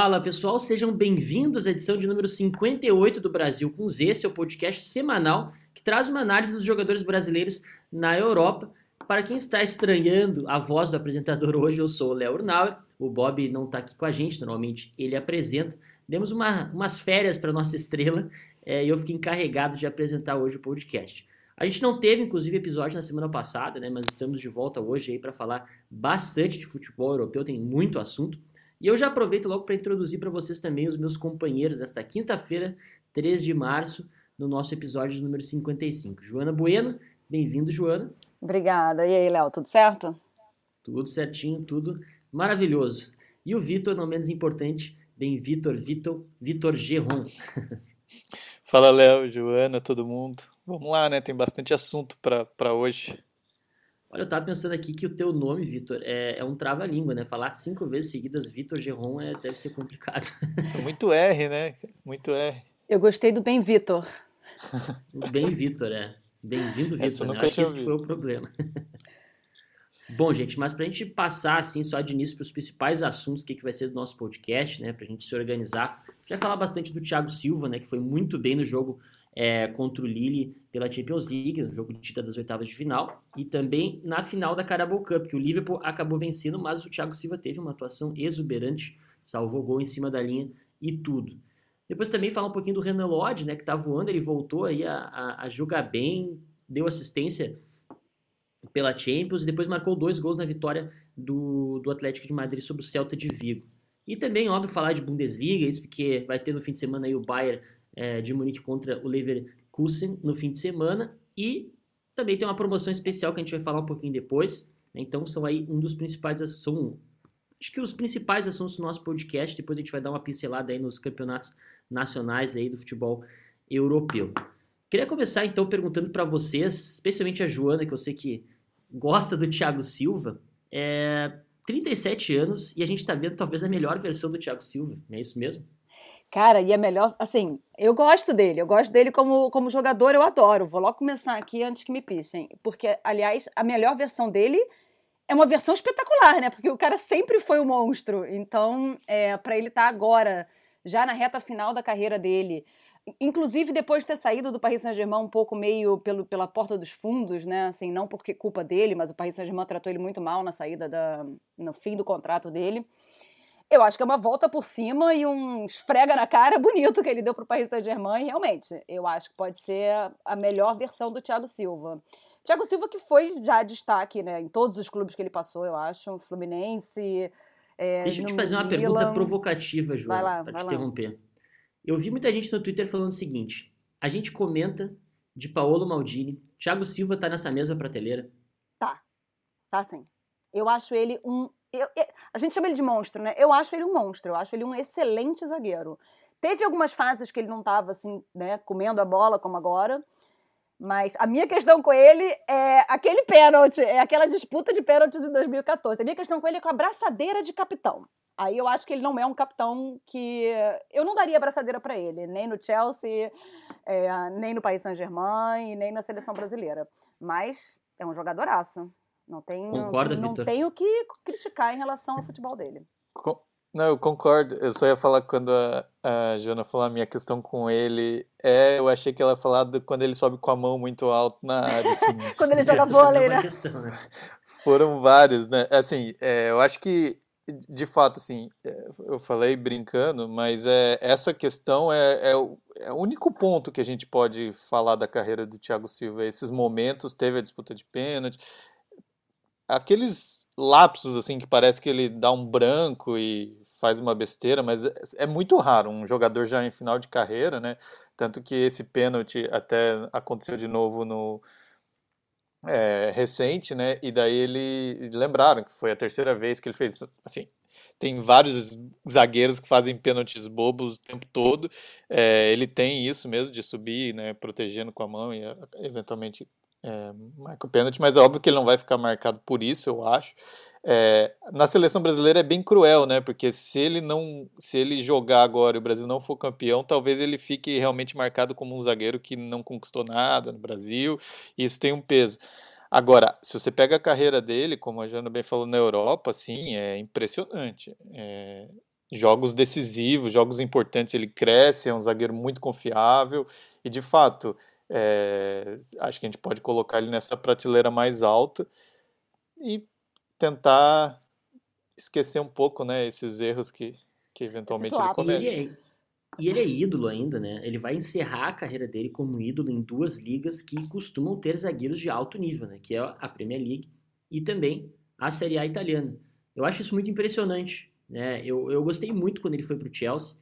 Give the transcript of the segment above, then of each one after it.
Fala pessoal, sejam bem-vindos à edição de número 58 do Brasil com Z, seu podcast semanal que traz uma análise dos jogadores brasileiros na Europa. Para quem está estranhando a voz do apresentador hoje, eu sou o Léo Urnauer. O Bob não está aqui com a gente, normalmente ele apresenta. Demos uma, umas férias para nossa estrela é, e eu fiquei encarregado de apresentar hoje o podcast. A gente não teve, inclusive, episódio na semana passada, né, mas estamos de volta hoje aí para falar bastante de futebol europeu, tem muito assunto. E eu já aproveito logo para introduzir para vocês também os meus companheiros desta quinta-feira, 3 de março, no nosso episódio número 55. Joana Bueno, bem-vindo, Joana. Obrigada. E aí, Léo, tudo certo? Tudo certinho, tudo maravilhoso. E o Vitor, não menos importante, bem Vitor, Vitor, Vitor Geron. Fala, Léo, Joana, todo mundo. Vamos lá, né? Tem bastante assunto para hoje. Olha, eu tava pensando aqui que o teu nome, Vitor, é, é um trava-língua, né? Falar cinco vezes seguidas Vitor Geron é, deve ser complicado. Muito R, né? Muito R. Eu gostei do bem Vitor. bem Vitor, é. Bem-vindo, Vitor. Né? Acho que esse foi o problema. Bom, gente, mas para a gente passar assim só de início para os principais assuntos que, que vai ser do nosso podcast, né, para a gente se organizar, já falar bastante do Thiago Silva, né, que foi muito bem no jogo é, contra o Lille pela Champions League, no jogo de tita das oitavas de final, e também na final da Carabao Cup, que o Liverpool acabou vencendo, mas o Thiago Silva teve uma atuação exuberante, salvou gol em cima da linha e tudo. Depois também falar um pouquinho do Renan Lodge, né, que tá voando, ele voltou aí a, a, a jogar bem, deu assistência pela Champions e depois marcou dois gols na vitória do, do Atlético de Madrid sobre o Celta de Vigo. E também, óbvio, falar de Bundesliga, isso porque vai ter no fim de semana aí o Bayern é, de Munique contra o Leverkusen no fim de semana e também tem uma promoção especial que a gente vai falar um pouquinho depois. Né? Então são aí um dos principais, são acho que os principais assuntos do nosso podcast. Depois a gente vai dar uma pincelada aí nos campeonatos nacionais aí do futebol europeu. Queria começar então perguntando para vocês, especialmente a Joana, que eu sei que gosta do Thiago Silva. É 37 anos e a gente está vendo talvez a melhor versão do Thiago Silva, não é isso mesmo? Cara, e é melhor, assim, eu gosto dele, eu gosto dele como, como jogador, eu adoro. Vou logo começar aqui antes que me pisem. Porque, aliás, a melhor versão dele é uma versão espetacular, né? Porque o cara sempre foi um monstro. Então, é, para ele estar tá agora, já na reta final da carreira dele, inclusive depois de ter saído do Paris Saint-Germain um pouco meio pelo, pela porta dos fundos, né? Assim, não porque culpa dele, mas o Paris Saint-Germain tratou ele muito mal na saída da no fim do contrato dele. Eu acho que é uma volta por cima e um esfrega na cara bonito que ele deu para o Paris Saint-Germain. Realmente, eu acho que pode ser a melhor versão do Thiago Silva. Thiago Silva que foi já destaque, né, em todos os clubes que ele passou, eu acho, Fluminense. É, Deixa eu te fazer uma Milan. pergunta provocativa, João, para te lá. interromper. Eu vi muita gente no Twitter falando o seguinte: a gente comenta de Paolo Maldini, Thiago Silva tá nessa mesma prateleira? Tá, tá sim. Eu acho ele um. Eu, eu, a gente chama ele de monstro, né? Eu acho ele um monstro, eu acho ele um excelente zagueiro. Teve algumas fases que ele não tava assim, né, comendo a bola como agora. Mas a minha questão com ele é aquele pênalti, é aquela disputa de pênaltis em 2014. A minha questão com ele é com a braçadeira de capitão. Aí eu acho que ele não é um capitão que. Eu não daria braçadeira para ele, nem no Chelsea, é, nem no Paris Saint-Germain, nem na seleção brasileira. Mas é um jogadoraço. Não tenho, Concorda, não Victor? tenho que criticar em relação ao futebol dele. Não, eu concordo. Eu só ia falar quando a, a Joana falou a minha questão com ele. É, eu achei que ela ia falar do, quando ele sobe com a mão muito alto na área. Assim. quando ele joga vôlei, né? Questão, né? Foram vários, né? Assim, é, eu acho que, de fato, assim, é, eu falei brincando, mas é, essa questão é, é, o, é o único ponto que a gente pode falar da carreira do Thiago Silva. Esses momentos, teve a disputa de pênalti. Aqueles lapsos, assim, que parece que ele dá um branco e faz uma besteira, mas é, é muito raro um jogador já em final de carreira, né? Tanto que esse pênalti até aconteceu de novo no é, recente, né? E daí ele lembraram que foi a terceira vez que ele fez assim. Tem vários zagueiros que fazem pênaltis bobos o tempo todo. É, ele tem isso mesmo de subir, né, protegendo com a mão e eventualmente é, marca o pênalti, mas é óbvio que ele não vai ficar marcado por isso, eu acho. É, na seleção brasileira é bem cruel, né? Porque se ele não, se ele jogar agora e o Brasil não for campeão, talvez ele fique realmente marcado como um zagueiro que não conquistou nada no Brasil. E isso tem um peso. Agora, se você pega a carreira dele, como a Jana bem falou na Europa, sim, é impressionante. É, jogos decisivos, jogos importantes, ele cresce, é um zagueiro muito confiável e de fato é, acho que a gente pode colocar ele nessa prateleira mais alta e tentar esquecer um pouco, né, esses erros que, que eventualmente ele comete. E ele, é, e ele é ídolo ainda, né? Ele vai encerrar a carreira dele como ídolo em duas ligas que costumam ter zagueiros de alto nível, né? Que é a Premier League e também a Série A italiana. Eu acho isso muito impressionante, né? Eu, eu gostei muito quando ele foi para o Chelsea,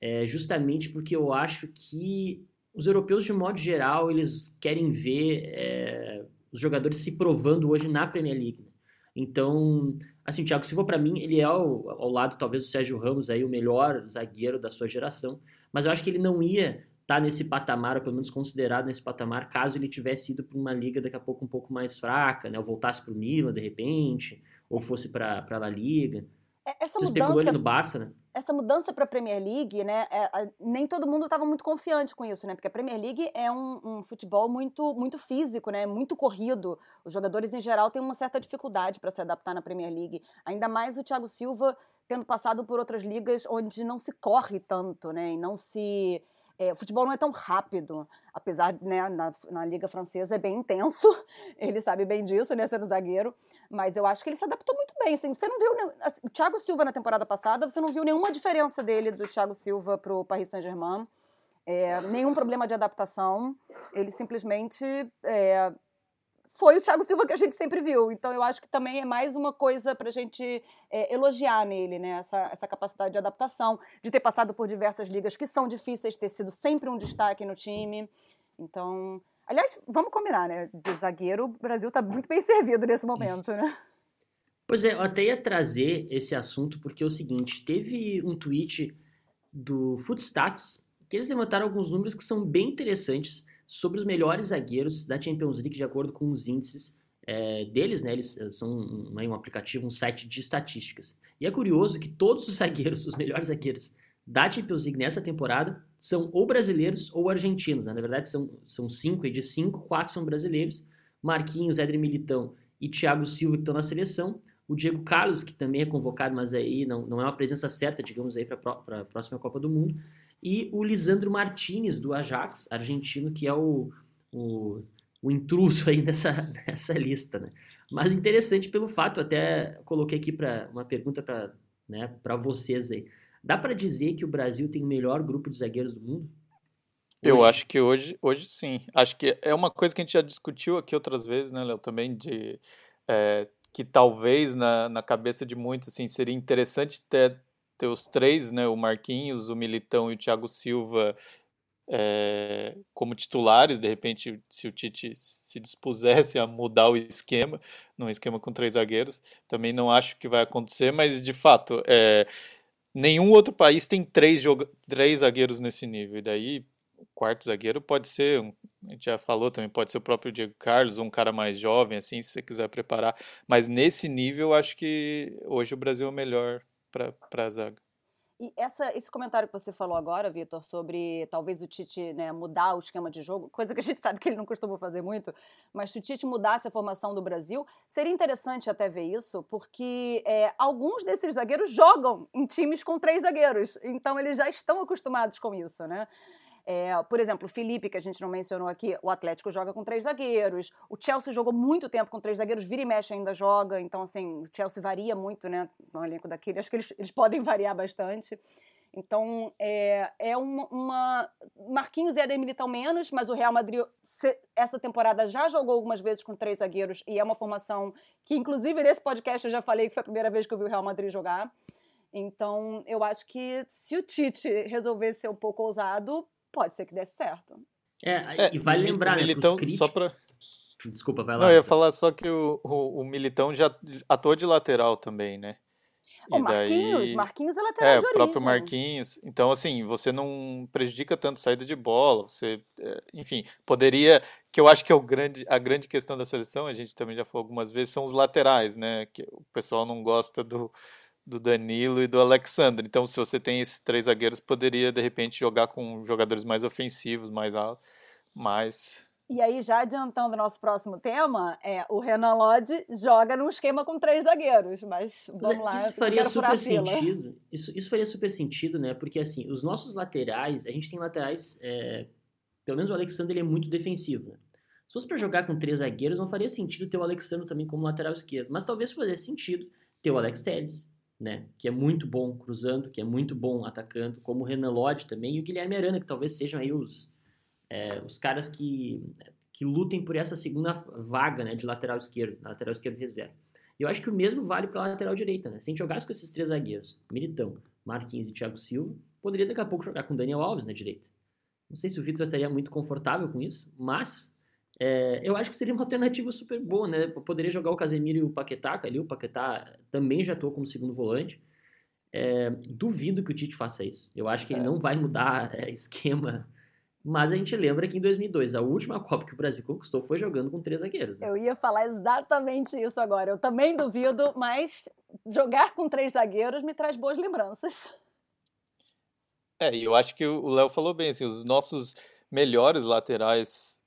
é, justamente porque eu acho que os europeus, de modo geral, eles querem ver é, os jogadores se provando hoje na Premier League. Né? Então, assim, Thiago Silva, para mim, ele é ao, ao, lado, talvez, do Sérgio Ramos, aí, o melhor zagueiro da sua geração. Mas eu acho que ele não ia estar tá nesse patamar, ou pelo menos considerado nesse patamar, caso ele tivesse ido para uma liga daqui a pouco um pouco mais fraca, né? Ou voltasse para o Milan, de repente, ou fosse para a La Liga. É, essa mudança, ele no Barça, né? Essa mudança para a Premier League, né? É, nem todo mundo estava muito confiante com isso, né? Porque a Premier League é um, um, futebol muito, muito físico, né? Muito corrido. Os jogadores em geral têm uma certa dificuldade para se adaptar na Premier League. Ainda mais o Thiago Silva tendo passado por outras ligas onde não se corre tanto, né? E não se é, o futebol não é tão rápido, apesar, né, na, na Liga Francesa é bem intenso, ele sabe bem disso, né, sendo zagueiro, mas eu acho que ele se adaptou muito bem, assim, você não viu, assim, o Thiago Silva na temporada passada, você não viu nenhuma diferença dele do Thiago Silva pro Paris Saint-Germain, é, nenhum problema de adaptação, ele simplesmente é, foi o Thiago Silva que a gente sempre viu. Então eu acho que também é mais uma coisa para a gente é, elogiar nele, né? Essa, essa capacidade de adaptação, de ter passado por diversas ligas que são difíceis, ter sido sempre um destaque no time. Então, aliás, vamos combinar, né? De zagueiro, o Brasil está muito bem servido nesse momento, né? Pois é, eu até ia trazer esse assunto porque é o seguinte, teve um tweet do Footstats que eles levantaram alguns números que são bem interessantes sobre os melhores zagueiros da Champions League de acordo com os índices é, deles, né? Eles são um, um aplicativo, um site de estatísticas. E é curioso que todos os zagueiros, os melhores zagueiros da Champions League nessa temporada são ou brasileiros ou argentinos. Né? Na verdade, são, são cinco, e de cinco, quatro são brasileiros. Marquinhos, Éder Militão e Thiago Silva que estão na seleção. O Diego Carlos, que também é convocado, mas aí não, não é uma presença certa, digamos aí, para a próxima Copa do Mundo e o Lisandro Martinez, do Ajax, argentino, que é o, o, o intruso aí nessa, nessa lista, né? Mas interessante pelo fato, até coloquei aqui para uma pergunta para né, vocês aí. Dá para dizer que o Brasil tem o melhor grupo de zagueiros do mundo? Eu acho que hoje, hoje sim. Acho que é uma coisa que a gente já discutiu aqui outras vezes, né, Léo? Também de é, que talvez na, na cabeça de muitos assim, seria interessante ter ter os três, né, o Marquinhos, o Militão e o Thiago Silva é, como titulares, de repente, se o Tite se dispusesse a mudar o esquema, num esquema com três zagueiros, também não acho que vai acontecer, mas de fato, é, nenhum outro país tem três, três zagueiros nesse nível, e daí o quarto zagueiro pode ser, a gente já falou também, pode ser o próprio Diego Carlos, um cara mais jovem, assim, se você quiser preparar, mas nesse nível, acho que hoje o Brasil é o melhor para a zaga. E essa, esse comentário que você falou agora, Vitor, sobre talvez o Tite né, mudar o esquema de jogo, coisa que a gente sabe que ele não costuma fazer muito, mas se o Tite mudasse a formação do Brasil, seria interessante até ver isso, porque é, alguns desses zagueiros jogam em times com três zagueiros, então eles já estão acostumados com isso, né? É, por exemplo, o Felipe, que a gente não mencionou aqui, o Atlético joga com três zagueiros. O Chelsea jogou muito tempo com três zagueiros, vira e mexe ainda joga. Então, assim, o Chelsea varia muito, né? No elenco daquele. Acho que eles, eles podem variar bastante. Então, é, é uma, uma. Marquinhos e Eder Militão menos, mas o Real Madrid, essa temporada, já jogou algumas vezes com três zagueiros e é uma formação que, inclusive, nesse podcast eu já falei que foi a primeira vez que eu vi o Real Madrid jogar. Então, eu acho que se o Tite resolver ser um pouco ousado, pode ser que desse certo. É, é e vale lembrar, né, Militão, críticos... só pra... Desculpa, vai lá. Não, eu ia falar só que o, o, o Militão já atuou de lateral também, né? O Marquinhos, daí... Marquinhos é lateral é, de origem. É, o próprio Marquinhos. Então, assim, você não prejudica tanto saída de bola. Você, é, enfim, poderia. Que eu acho que é o grande, a grande questão da seleção, a gente também já falou algumas vezes, são os laterais, né? Que o pessoal não gosta do, do Danilo e do Alexandre. Então, se você tem esses três zagueiros, poderia de repente jogar com jogadores mais ofensivos, mais altos, mais E aí, já adiantando o nosso próximo tema, é, o Renan Lodge joga num esquema com três zagueiros, mas vamos lá. Isso faria super sentido. Isso, isso faria super sentido, né? Porque assim, os nossos laterais, a gente tem laterais, é, pelo menos o Alexandre ele é muito defensivo, né? Se fosse para jogar com três zagueiros, não faria sentido ter o Alexandre também como lateral esquerdo. Mas talvez fizesse sentido ter o Alex Telles, né? Que é muito bom cruzando, que é muito bom atacando, como o Renan Lodge também, e o Guilherme Arana, que talvez sejam aí os, é, os caras que, que lutem por essa segunda vaga né, de lateral esquerdo, lateral esquerdo reserva. Eu acho que o mesmo vale para a lateral direita, né? Se a gente jogasse com esses três zagueiros, Militão, Marquinhos e Thiago Silva, poderia daqui a pouco jogar com Daniel Alves na direita. Não sei se o Vitor estaria muito confortável com isso, mas é, eu acho que seria uma alternativa super boa, né? Poderia jogar o Casemiro e o Paquetá ali, o Paquetá também já atuou como segundo volante. É, duvido que o Tite faça isso. Eu acho que ele é. não vai mudar é, esquema mas a gente lembra que em 2002, a última Copa que o Brasil conquistou foi jogando com três zagueiros. Né? Eu ia falar exatamente isso agora. Eu também duvido, mas jogar com três zagueiros me traz boas lembranças. É, e eu acho que o Léo falou bem, assim, os nossos melhores laterais,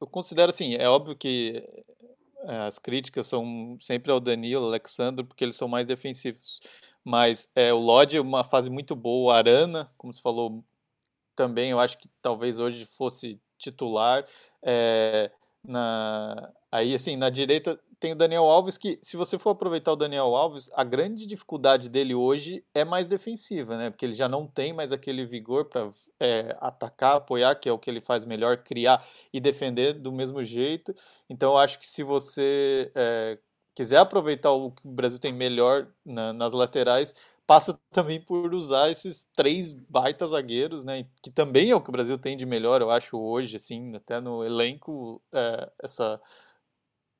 eu considero assim, é óbvio que é, as críticas são sempre ao Danilo, ao Alexandre, porque eles são mais defensivos. Mas é, o Lodge é uma fase muito boa, Arana, como você falou, também eu acho que talvez hoje fosse titular. É, na, aí, assim, na direita tem o Daniel Alves, que se você for aproveitar o Daniel Alves, a grande dificuldade dele hoje é mais defensiva, né? Porque ele já não tem mais aquele vigor para é, atacar, apoiar, que é o que ele faz melhor, criar e defender do mesmo jeito. Então, eu acho que se você é, quiser aproveitar o que o Brasil tem melhor na, nas laterais, passa também por usar esses três baita zagueiros, né? Que também é o que o Brasil tem de melhor, eu acho, hoje, assim, até no elenco, é, essa,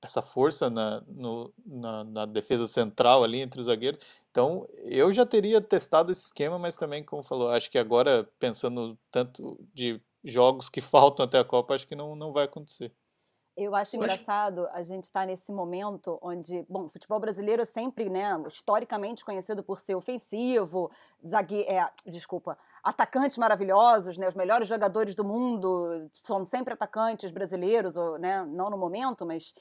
essa força na, no, na, na, defesa central ali entre os zagueiros. Então, eu já teria testado esse esquema, mas também, como falou, acho que agora, pensando tanto de jogos que faltam até a Copa, acho que não, não vai acontecer. Eu acho engraçado a gente estar tá nesse momento onde, bom, o futebol brasileiro é sempre, né, historicamente conhecido por ser ofensivo, zague, é, desculpa, atacantes maravilhosos, né, os melhores jogadores do mundo são sempre atacantes brasileiros, ou, né, não no momento, mas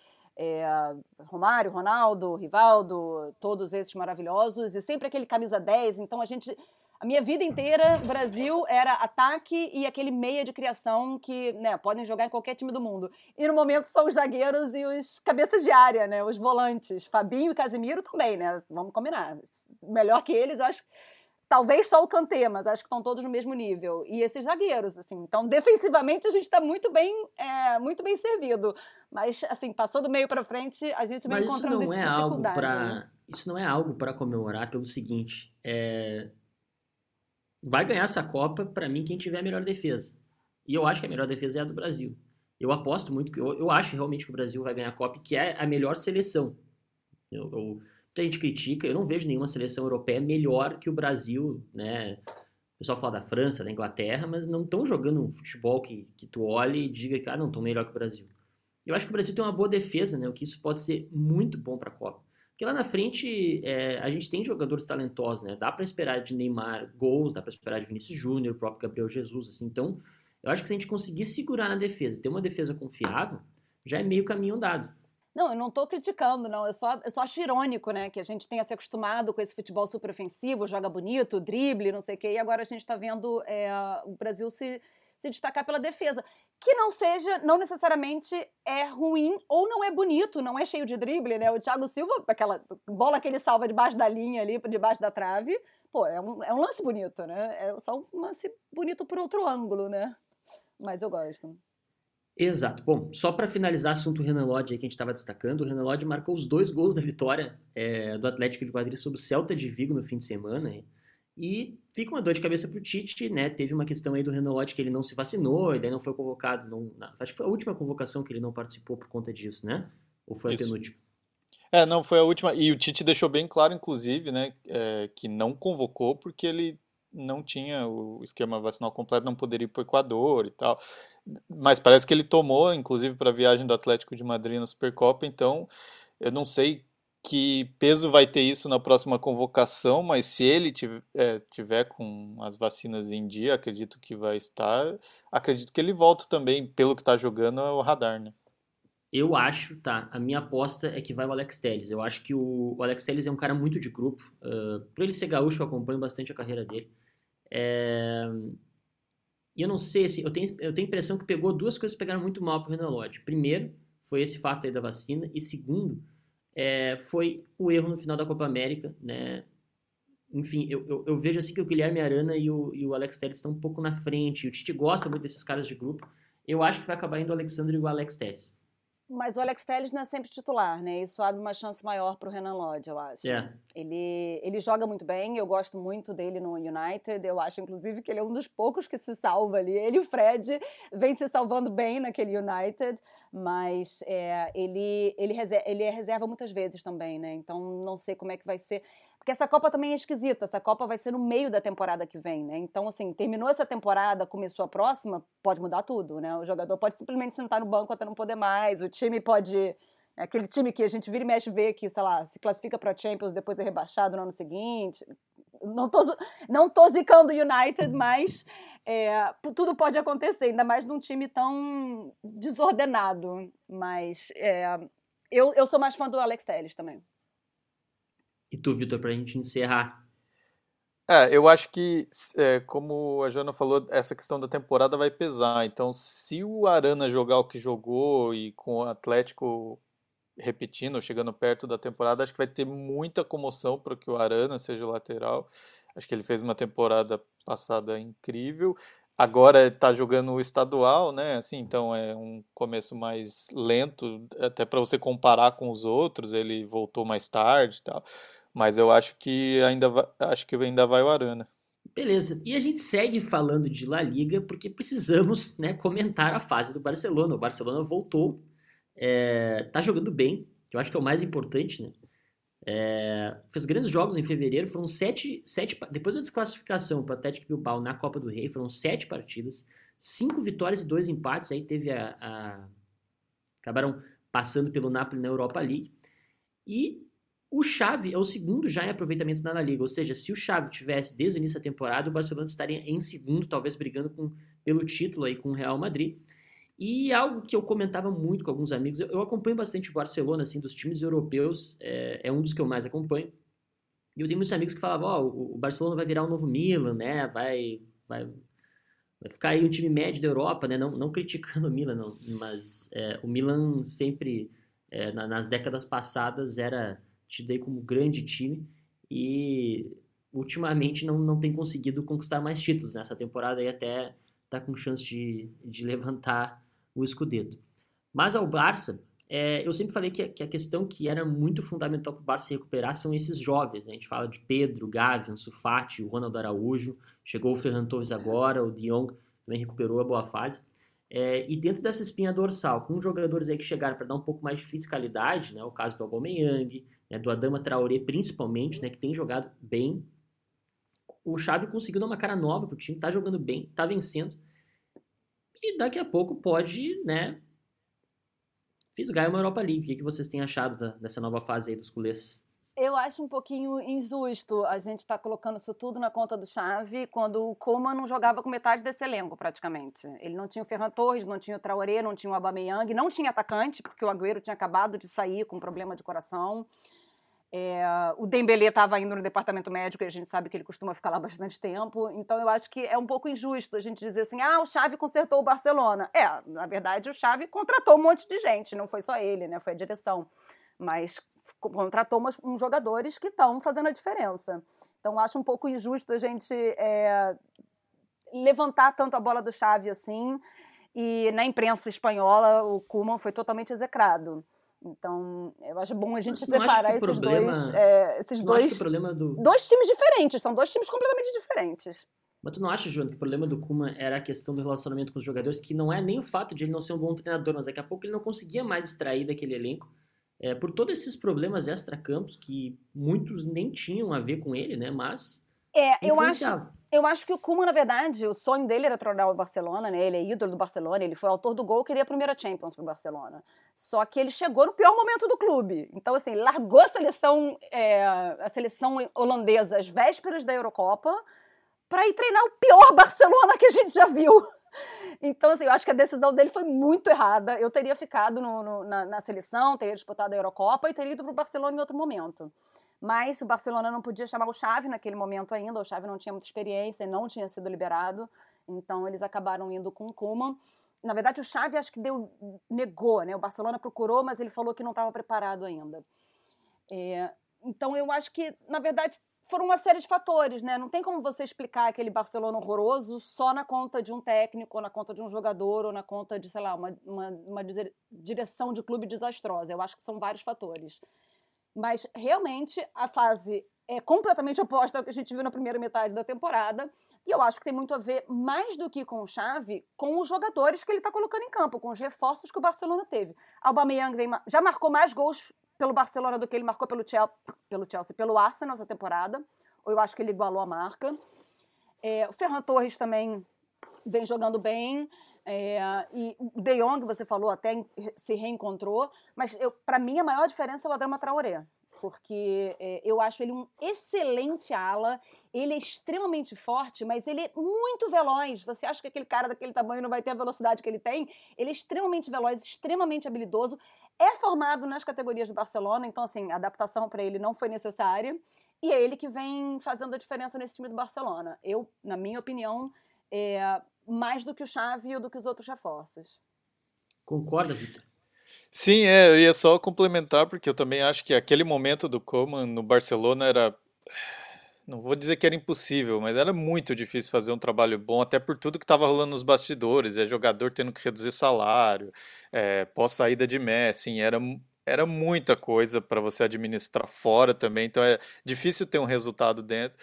é, Romário, Ronaldo, Rivaldo, todos esses maravilhosos, e sempre aquele camisa 10, então a gente a minha vida inteira, Brasil era ataque e aquele meia de criação que, né, podem jogar em qualquer time do mundo. E no momento são os zagueiros e os cabeças de área, né, os volantes. Fabinho e Casimiro também, né, vamos combinar. Melhor que eles, acho Talvez só o Kanté, mas acho que estão todos no mesmo nível. E esses zagueiros, assim. Então, defensivamente, a gente está muito bem, é, muito bem servido. Mas, assim, passou do meio para frente, a gente vem mas encontrando isso não é algo né? Isso não é algo para comemorar pelo seguinte. É, vai ganhar essa Copa, para mim, quem tiver a melhor defesa. E eu acho que a melhor defesa é a do Brasil. Eu aposto muito que. Eu, eu acho realmente que o Brasil vai ganhar a Copa, que é a melhor seleção. Eu, eu, muita gente critica, eu não vejo nenhuma seleção europeia melhor que o Brasil, né? O pessoal fala da França, da Inglaterra, mas não estão jogando um futebol que, que tu olhe e diga que ah, não, estão melhor que o Brasil. Eu acho que o Brasil tem uma boa defesa, né? O que isso pode ser muito bom para a Copa. Porque lá na frente é, a gente tem jogadores talentosos, né? Dá para esperar de Neymar gols, dá para esperar de Vinícius Júnior, o próprio Gabriel Jesus, assim. Então, eu acho que se a gente conseguir segurar na defesa, ter uma defesa confiável, já é meio caminho andado. Não, eu não estou criticando, não. Eu só, eu só acho irônico, né? Que a gente tenha se acostumado com esse futebol super ofensivo, joga bonito, drible, não sei o quê, e agora a gente está vendo é, o Brasil se se destacar pela defesa. Que não seja, não necessariamente é ruim ou não é bonito, não é cheio de drible, né? O Thiago Silva, aquela bola que ele salva debaixo da linha ali, debaixo da trave, pô, é um, é um lance bonito, né? É só um lance bonito por outro ângulo, né? Mas eu gosto. Exato. Bom, só para finalizar o assunto Renan Lodge que a gente estava destacando, o Renan Lodge marcou os dois gols da vitória é, do Atlético de Madrid sobre o Celta de Vigo no fim de semana. E fica uma dor de cabeça pro Tite, né? Teve uma questão aí do Renolotti que ele não se vacinou e daí não foi convocado. Não, acho que foi a última convocação que ele não participou por conta disso, né? Ou foi Isso. a penúltima? É, não, foi a última. E o Tite deixou bem claro, inclusive, né, é, que não convocou porque ele não tinha o esquema vacinal completo, não poderia ir para o Equador e tal. Mas parece que ele tomou, inclusive, para a viagem do Atlético de Madrid na Supercopa, então eu não sei que peso vai ter isso na próxima convocação, mas se ele tiver, é, tiver, com as vacinas em dia, acredito que vai estar. Acredito que ele volta também, pelo que está jogando, é o radar, né? Eu acho, tá? A minha aposta é que vai o Alex Telles. Eu acho que o, o Alex Telles é um cara muito de grupo. Uh, por ele ser gaúcho, eu acompanho bastante a carreira dele. É... E eu não sei, assim, eu tenho, eu tenho a impressão que pegou duas coisas que pegaram muito mal pro Renan Lodge. Primeiro, foi esse fato aí da vacina. E segundo, é, foi o erro no final da Copa América, né? Enfim, eu, eu, eu, vejo assim que o Guilherme Arana e o, e o Alex Telles estão um pouco na frente. O Tite gosta muito desses caras de grupo. Eu acho que vai acabar indo o Alexandre e o Alex Telles. Mas o Alex Telles não é sempre titular, né? Isso abre uma chance maior para o Renan Lodge, eu acho. É. Ele, ele joga muito bem, eu gosto muito dele no United. Eu acho, inclusive, que ele é um dos poucos que se salva ali. Ele e o Fred vêm se salvando bem naquele United, mas é, ele, ele, reserva, ele é reserva muitas vezes também, né? Então não sei como é que vai ser. Porque essa Copa também é esquisita. Essa Copa vai ser no meio da temporada que vem, né? Então, assim, terminou essa temporada, começou a próxima, pode mudar tudo, né? O jogador pode simplesmente sentar no banco até não poder mais. O time pode. É aquele time que a gente vira e mexe vê que, sei lá, se classifica para Champions, depois é rebaixado no ano seguinte. Não tô, não tô zicando o United, mas é, tudo pode acontecer, ainda mais num time tão desordenado. Mas é, eu, eu sou mais fã do Alex Telles também. E tu, Vitor, para a gente encerrar? É, eu acho que, é, como a Joana falou, essa questão da temporada vai pesar. Então, se o Arana jogar o que jogou e com o Atlético repetindo, chegando perto da temporada, acho que vai ter muita comoção para que o Arana seja lateral. Acho que ele fez uma temporada passada incrível. Agora está jogando o estadual, né? Assim, então é um começo mais lento, até para você comparar com os outros. Ele voltou mais tarde, e tal. Mas eu acho que ainda vai, acho que ainda vai o Arana. Beleza. E a gente segue falando de La Liga porque precisamos né, comentar a fase do Barcelona. O Barcelona voltou, é, tá jogando bem, que eu acho que é o mais importante, né? É, fez grandes jogos em fevereiro, foram sete, sete depois da desclassificação para o Atlético Bilbao na Copa do Rei, foram sete partidas, cinco vitórias e dois empates, aí teve a, a acabaram passando pelo Napoli na Europa League, e o Xavi é o segundo já em aproveitamento na Liga, ou seja, se o Xavi tivesse desde o início da temporada, o Barcelona estaria em segundo, talvez brigando com, pelo título aí com o Real Madrid. E algo que eu comentava muito com alguns amigos, eu, eu acompanho bastante o Barcelona, assim, dos times europeus, é, é, um dos que eu mais acompanho. E eu tenho muitos amigos que falavam, ó, oh, o, Barcelona vai virar um novo Milan, né, vai, vai, vai ficar aí um time médio da Europa, né, não, não criticando o Milan, não, mas é, o Milan sempre, é, na, nas décadas passadas, era tido aí como grande time e ultimamente não, não tem conseguido conquistar mais títulos. Nessa né? temporada aí até tá com chance de, de levantar o escudeto. Mas ao Barça, é, eu sempre falei que, que, a questão que era muito fundamental para o Barça se recuperar são esses jovens. Né? A gente fala de Pedro, Gavi, Ansu Fati, o Ronaldo Araújo, chegou o Ferran Torres agora, o De Jong também recuperou a boa fase. É, e dentro dessa espinha dorsal, com jogadores aí que chegaram para dar um pouco mais de fiscalidade, né, o caso do Aubameyang, né, do Adama Traoré principalmente, né, que tem jogado bem, o Xavi conseguiu dar uma cara nova pro time, tá jogando bem, tá vencendo, e daqui a pouco pode, né, fisgar uma Europa League. O que, vocês têm achado da, dessa nova fase aí dos culês? Eu acho um pouquinho injusto a gente estar tá colocando isso tudo na conta do Chave quando o Koeman não jogava com metade desse elenco, praticamente. Ele não tinha o Ferran Torres, não tinha o Traoré, não tinha o Aubameyang, não tinha atacante, porque o Agüero tinha acabado de sair com problema de coração. É, o Dembélé estava indo no departamento médico e a gente sabe que ele costuma ficar lá bastante tempo. Então eu acho que é um pouco injusto a gente dizer assim: ah, o Xavi consertou o Barcelona. É, na verdade, o Xavi contratou um monte de gente, não foi só ele, né? Foi a direção. Mas contratou uns, uns jogadores que estão fazendo a diferença. Então, acho um pouco injusto a gente é, levantar tanto a bola do Xavi assim. E na imprensa espanhola, o Kuman foi totalmente execrado. Então, eu acho bom a gente separar esses problema, dois. É, esses dois, do... dois times diferentes, são dois times completamente diferentes. Mas tu não acha, João, que o problema do Kuma era a questão do relacionamento com os jogadores, que não é nem o fato de ele não ser um bom treinador, mas daqui a pouco ele não conseguia mais extrair daquele elenco é, por todos esses problemas extra-campos que muitos nem tinham a ver com ele, né? Mas é, eu acho, Eu acho que o Kuma, na verdade, o sonho dele era tornar o Barcelona, né? Ele é ídolo do Barcelona, ele foi autor do gol que deu a primeira Champions pro Barcelona. Só que ele chegou no pior momento do clube. Então, assim, largou a seleção, é, a seleção holandesa às vésperas da Eurocopa para ir treinar o pior Barcelona que a gente já viu. Então, assim, eu acho que a decisão dele foi muito errada. Eu teria ficado no, no, na, na, seleção, teria disputado a Eurocopa e teria ido pro Barcelona em outro momento. Mas o Barcelona não podia chamar o Xavi naquele momento ainda, o Xavi não tinha muita experiência, não tinha sido liberado, então eles acabaram indo com o Koeman. Na verdade, o Xavi acho que deu, negou, né? O Barcelona procurou, mas ele falou que não estava preparado ainda. É, então eu acho que, na verdade, foram uma série de fatores, né? Não tem como você explicar aquele Barcelona horroroso só na conta de um técnico, ou na conta de um jogador, ou na conta de, sei lá, uma, uma, uma direção de clube desastrosa. Eu acho que são vários fatores. Mas realmente a fase é completamente oposta ao que a gente viu na primeira metade da temporada. E eu acho que tem muito a ver, mais do que com o Xavi, com os jogadores que ele está colocando em campo, com os reforços que o Barcelona teve. Aubameyang vem, já marcou mais gols pelo Barcelona do que ele marcou pelo Chelsea, pelo, Chelsea, pelo Arsenal essa temporada. Ou eu acho que ele igualou a marca. É, o Ferran Torres também vem jogando bem. É, e o De Jong, você falou, até se reencontrou, mas para mim a maior diferença é o Adama Traoré, porque é, eu acho ele um excelente ala, ele é extremamente forte, mas ele é muito veloz. Você acha que aquele cara daquele tamanho não vai ter a velocidade que ele tem? Ele é extremamente veloz, extremamente habilidoso, é formado nas categorias do Barcelona, então assim, a adaptação para ele não foi necessária, e é ele que vem fazendo a diferença nesse time do Barcelona. Eu, na minha opinião, é, mais do que o Xavi ou do que os outros reforços. Concorda, Vitor? Sim, é, eu ia só complementar, porque eu também acho que aquele momento do Coman no Barcelona era. Não vou dizer que era impossível, mas era muito difícil fazer um trabalho bom, até por tudo que estava rolando nos bastidores, é jogador tendo que reduzir salário, é, pós-saída de Messi, era, era muita coisa para você administrar fora também, então é difícil ter um resultado dentro.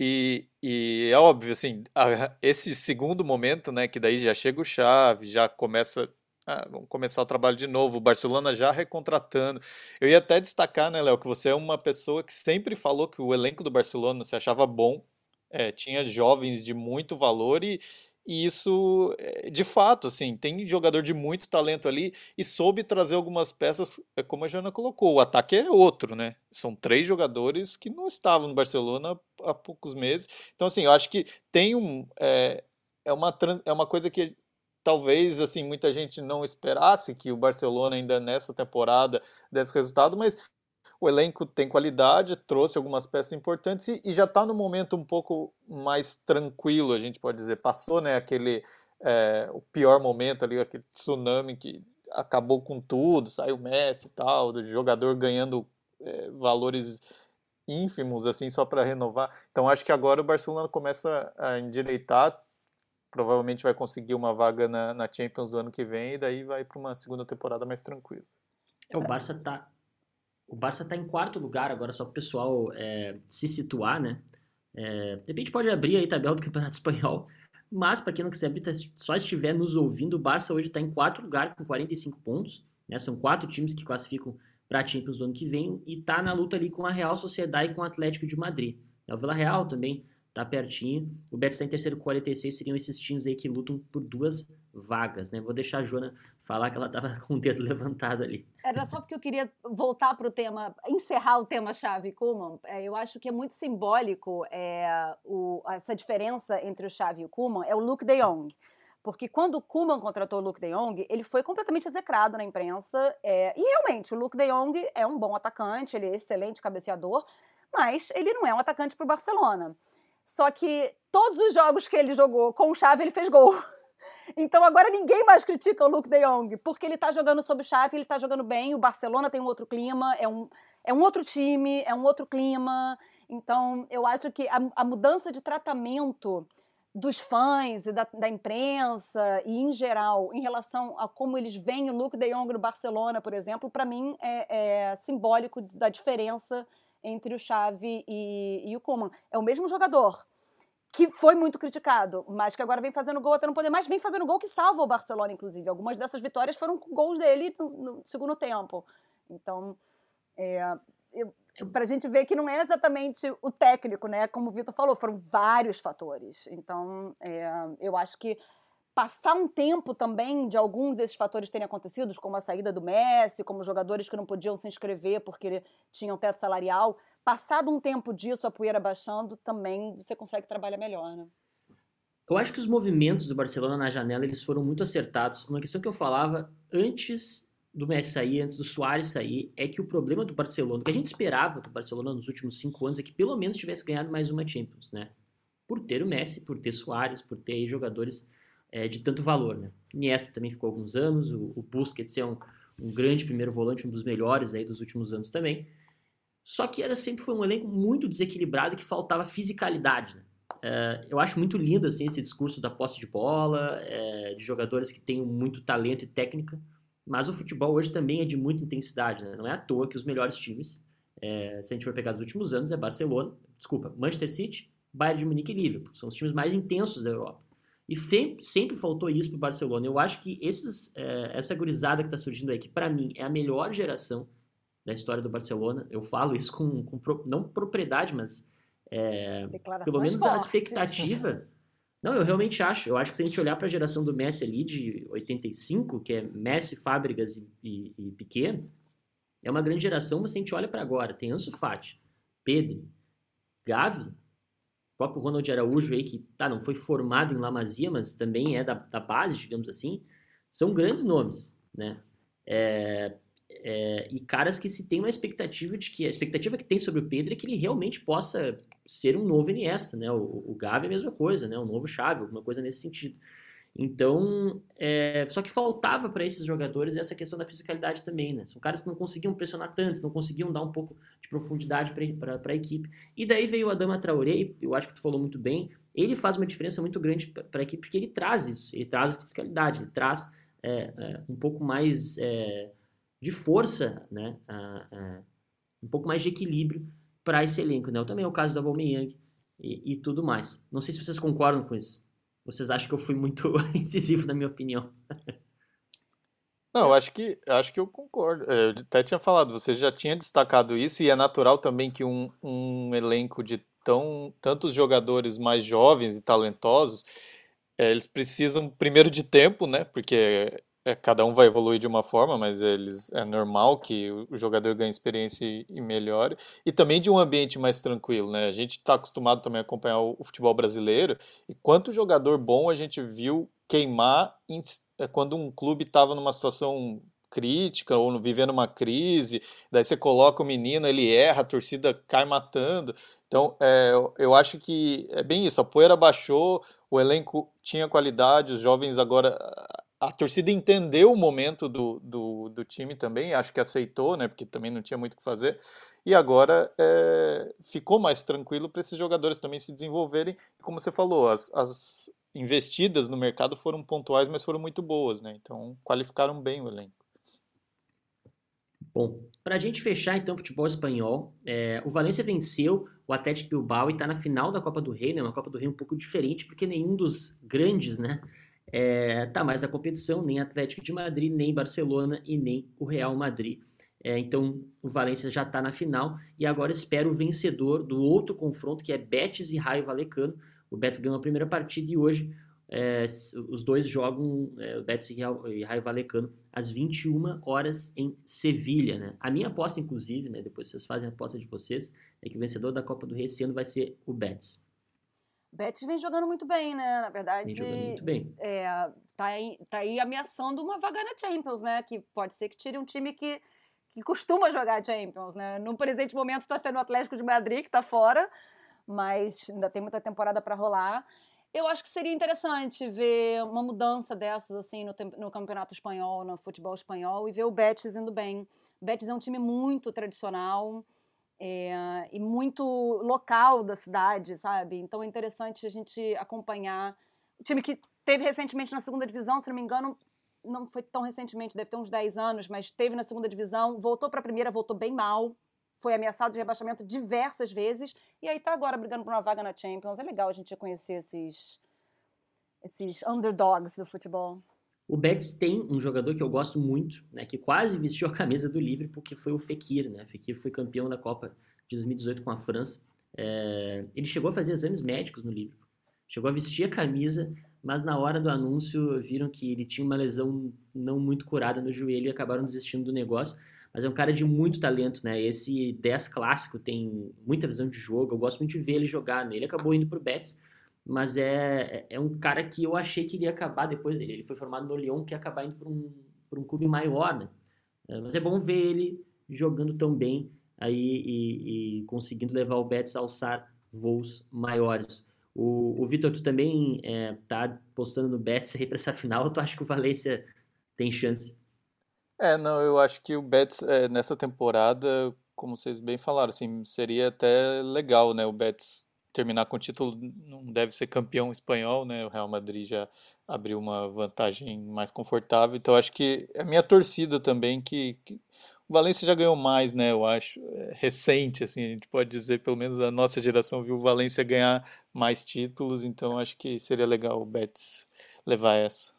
E, e é óbvio, assim, a, esse segundo momento, né, que daí já chega o Chave, já começa ah, vamos começar o trabalho de novo. O Barcelona já recontratando. Eu ia até destacar, né, Léo, que você é uma pessoa que sempre falou que o elenco do Barcelona se achava bom, é, tinha jovens de muito valor e, e isso, eh, de fato, assim, tem jogador de muito talento ali e soube trazer algumas peças, é como a Jana colocou. O ataque é outro, né? São três jogadores que não estavam no Barcelona há poucos meses. Então, assim, eu acho que tem um. É, é, uma, é uma coisa que talvez assim muita gente não esperasse que o Barcelona ainda nessa temporada desse resultado, mas o elenco tem qualidade, trouxe algumas peças importantes e, e já está no momento um pouco mais tranquilo, a gente pode dizer. Passou né, aquele é, o pior momento ali, aquele tsunami que acabou com tudo, saiu Messi e tal, do jogador ganhando é, valores ínfimos assim só para renovar. Então acho que agora o Barcelona começa a endireitar, provavelmente vai conseguir uma vaga na, na Champions do ano que vem e daí vai para uma segunda temporada mais tranquila. É, o Barça tá o Barça está em quarto lugar agora, só para o pessoal é, se situar, né? É, de repente pode abrir aí a tabela do Campeonato Espanhol, mas para quem não quiser abrir, tá, só estiver nos ouvindo, o Barça hoje está em quarto lugar com 45 pontos. Né? São quatro times que classificam para a Champions do ano que vem e está na luta ali com a Real Sociedade e com o Atlético de Madrid. O Vila Real também tá pertinho. O Betis está em terceiro com 46, seriam esses times aí que lutam por duas vagas, né? Vou deixar a Jona falar que ela estava com o dedo levantado ali. Era só porque eu queria voltar para o tema, encerrar o tema-chave Kuman. É, eu acho que é muito simbólico é, o, essa diferença entre o Chave e o Kuman, é o Luke de Jong. Porque quando o Kuman contratou o Luke de Jong, ele foi completamente execrado na imprensa. É, e realmente, o Luke de Jong é um bom atacante, ele é excelente cabeceador, mas ele não é um atacante para o Barcelona. Só que todos os jogos que ele jogou com o Xavi, ele fez gol. Então agora ninguém mais critica o Luke de Jong, porque ele tá jogando sob Xavi, ele tá jogando bem, o Barcelona tem um outro clima, é um, é um outro time, é um outro clima. Então eu acho que a, a mudança de tratamento dos fãs e da, da, imprensa e em geral em relação a como eles veem o Luke de Jong no Barcelona, por exemplo, para mim é, é simbólico da diferença entre o Xavi e, e o Koeman. É o mesmo jogador, que foi muito criticado, mas que agora vem fazendo gol até não poder mais, vem fazendo gol que salva o Barcelona, inclusive. Algumas dessas vitórias foram com gols dele no, no segundo tempo. Então, é, para a gente ver que não é exatamente o técnico, né? Como o Vitor falou, foram vários fatores. Então, é, eu acho que passar um tempo também de alguns desses fatores terem acontecido, como a saída do Messi, como jogadores que não podiam se inscrever porque tinham teto salarial, passado um tempo disso, a poeira baixando, também você consegue trabalhar melhor, né? Eu acho que os movimentos do Barcelona na janela eles foram muito acertados. Uma questão que eu falava antes do Messi sair, antes do Soares sair, é que o problema do Barcelona, o que a gente esperava do Barcelona nos últimos cinco anos, é que pelo menos tivesse ganhado mais uma Champions, né? Por ter o Messi, por ter Soares, por ter jogadores é, de tanto valor, né? Iniesta também ficou alguns anos, o, o Busquets é um, um grande primeiro volante, um dos melhores aí dos últimos anos também. Só que era sempre foi um elenco muito desequilibrado que faltava fisicalidade, né? É, eu acho muito lindo assim esse discurso da posse de bola, é, de jogadores que têm muito talento e técnica, mas o futebol hoje também é de muita intensidade, né? Não é à toa que os melhores times, é, se a gente for pegar os últimos anos, é Barcelona, desculpa, Manchester City, Bayern de Munique e Liverpool. São os times mais intensos da Europa. E sempre, sempre faltou isso para o Barcelona. Eu acho que esses, essa gurizada que está surgindo aí, que para mim é a melhor geração da história do Barcelona, eu falo isso com, com não propriedade, mas é, pelo menos fortes. a expectativa Não, eu realmente acho. Eu acho que se a gente olhar para a geração do Messi ali de 85, que é Messi, Fábricas e, e, e Piquet, é uma grande geração, mas se a gente olha para agora, tem Ansu Fati, Pedro, Gavi, o próprio Ronald Araújo aí, que tá, não foi formado em La Masia, mas também é da, da base, digamos assim, são grandes nomes, né? É, é, e caras que se tem uma expectativa de que a expectativa que tem sobre o Pedro é que ele realmente possa ser um novo Iniesta, né? O, o Gavi é a mesma coisa, né? Um novo Xavi, alguma coisa nesse sentido. Então, é, só que faltava para esses jogadores essa questão da fisicalidade também, né? São caras que não conseguiam pressionar tanto, não conseguiam dar um pouco de profundidade para a equipe. E daí veio o Adama Traoré, eu acho que tu falou muito bem, ele faz uma diferença muito grande para a equipe porque ele traz isso, ele traz a fisicalidade, ele traz é, é, um pouco mais é, de força, né? um pouco mais de equilíbrio para esse elenco, né? Também é o caso do Aubameyang e, e tudo mais. Não sei se vocês concordam com isso. Vocês acham que eu fui muito incisivo na minha opinião? Não, acho que acho que eu concordo. Eu até tinha falado, você já tinha destacado isso e é natural também que um, um elenco de tão tantos jogadores mais jovens e talentosos, é, eles precisam primeiro de tempo, né? Porque é, cada um vai evoluir de uma forma, mas eles é normal que o jogador ganhe experiência e, melhore. E também de um ambiente mais tranquilo, né? A gente está acostumado também a acompanhar o, o, futebol brasileiro e quanto jogador bom a gente viu queimar em, é, quando um clube estava numa situação crítica ou vivendo uma crise, daí você coloca o menino, ele erra, a torcida cai matando. Então, é, eu acho que é bem isso. A poeira baixou, o elenco tinha qualidade, os jovens agora a torcida entendeu o momento do, do, do, time também, acho que aceitou, né? Porque também não tinha muito o que fazer. E agora é, ficou mais tranquilo para esses jogadores também se desenvolverem. Como você falou, as, as, investidas no mercado foram pontuais, mas foram muito boas, né? Então qualificaram bem o elenco. Bom, para a gente fechar então o futebol espanhol, é, o Valência venceu o Atlético Bilbao e está na final da Copa do Rei, né? Uma Copa do Rei um pouco diferente, porque nenhum dos grandes, né? É, tá mais na competição, nem Atlético de Madrid, nem Barcelona e nem o Real Madrid. É, então o Valência já está na final e agora espera o vencedor do outro confronto que é Betis e Raio Valecano. O Betis ganhou a primeira partida e hoje é, os dois jogam, é, Betis e Raio Valecano, às 21 horas em Sevilha. Né? A minha aposta, inclusive, né, depois vocês fazem a aposta de vocês, é que o vencedor da Copa do Rei esse ano vai ser o Betis. Betis vem jogando muito bem, né? Na verdade, vem jogando muito bem. É, tá, aí, tá aí ameaçando uma vaga na Champions, né? Que pode ser que tire um time que, que costuma jogar Champions, né? No presente momento está sendo o Atlético de Madrid, que está fora, mas ainda tem muita temporada para rolar. Eu acho que seria interessante ver uma mudança dessas, assim, no, no campeonato espanhol, no futebol espanhol, e ver o Betis indo bem. O Betis é um time muito tradicional, é, e muito local da cidade, sabe? Então é interessante a gente acompanhar. O time que teve recentemente na segunda divisão, se não me engano, não foi tão recentemente, deve ter uns 10 anos, mas teve na segunda divisão, voltou para a primeira, voltou bem mal, foi ameaçado de rebaixamento diversas vezes, e aí tá agora brigando por uma vaga na Champions. É legal a gente conhecer esses, esses underdogs do futebol. O Betis tem um jogador que eu gosto muito, né, que quase vestiu a camisa do Liverpool, que foi o Fekir, né? Fekir foi campeão da Copa de 2018 com a França. É, ele chegou a fazer exames médicos no Liverpool, chegou a vestir a camisa, mas na hora do anúncio viram que ele tinha uma lesão não muito curada no joelho e acabaram desistindo do negócio. Mas é um cara de muito talento, né? Esse 10 clássico tem muita visão de jogo, eu gosto muito de ver ele jogar. Né? Ele acabou indo pro Betis, mas é, é um cara que eu achei que iria acabar depois dele. Ele foi formado no Lyon, que ia acabar indo para um, um clube maior, né? É, mas é bom ver ele jogando tão bem aí e, e conseguindo levar o Betis a alçar voos maiores. O, o Vitor, tu também é, tá postando no Betis aí para essa final, tu acha que o Valência tem chance? É, não, eu acho que o Betis é, nessa temporada, como vocês bem falaram, assim, seria até legal, né, o Betis terminar com o título, não deve ser campeão espanhol, né? O Real Madrid já abriu uma vantagem mais confortável. Então acho que é a minha torcida também que, que o Valência já ganhou mais, né? Eu acho é recente, assim, a gente pode dizer, pelo menos a nossa geração viu o Valência ganhar mais títulos. Então acho que seria legal o Betis levar essa.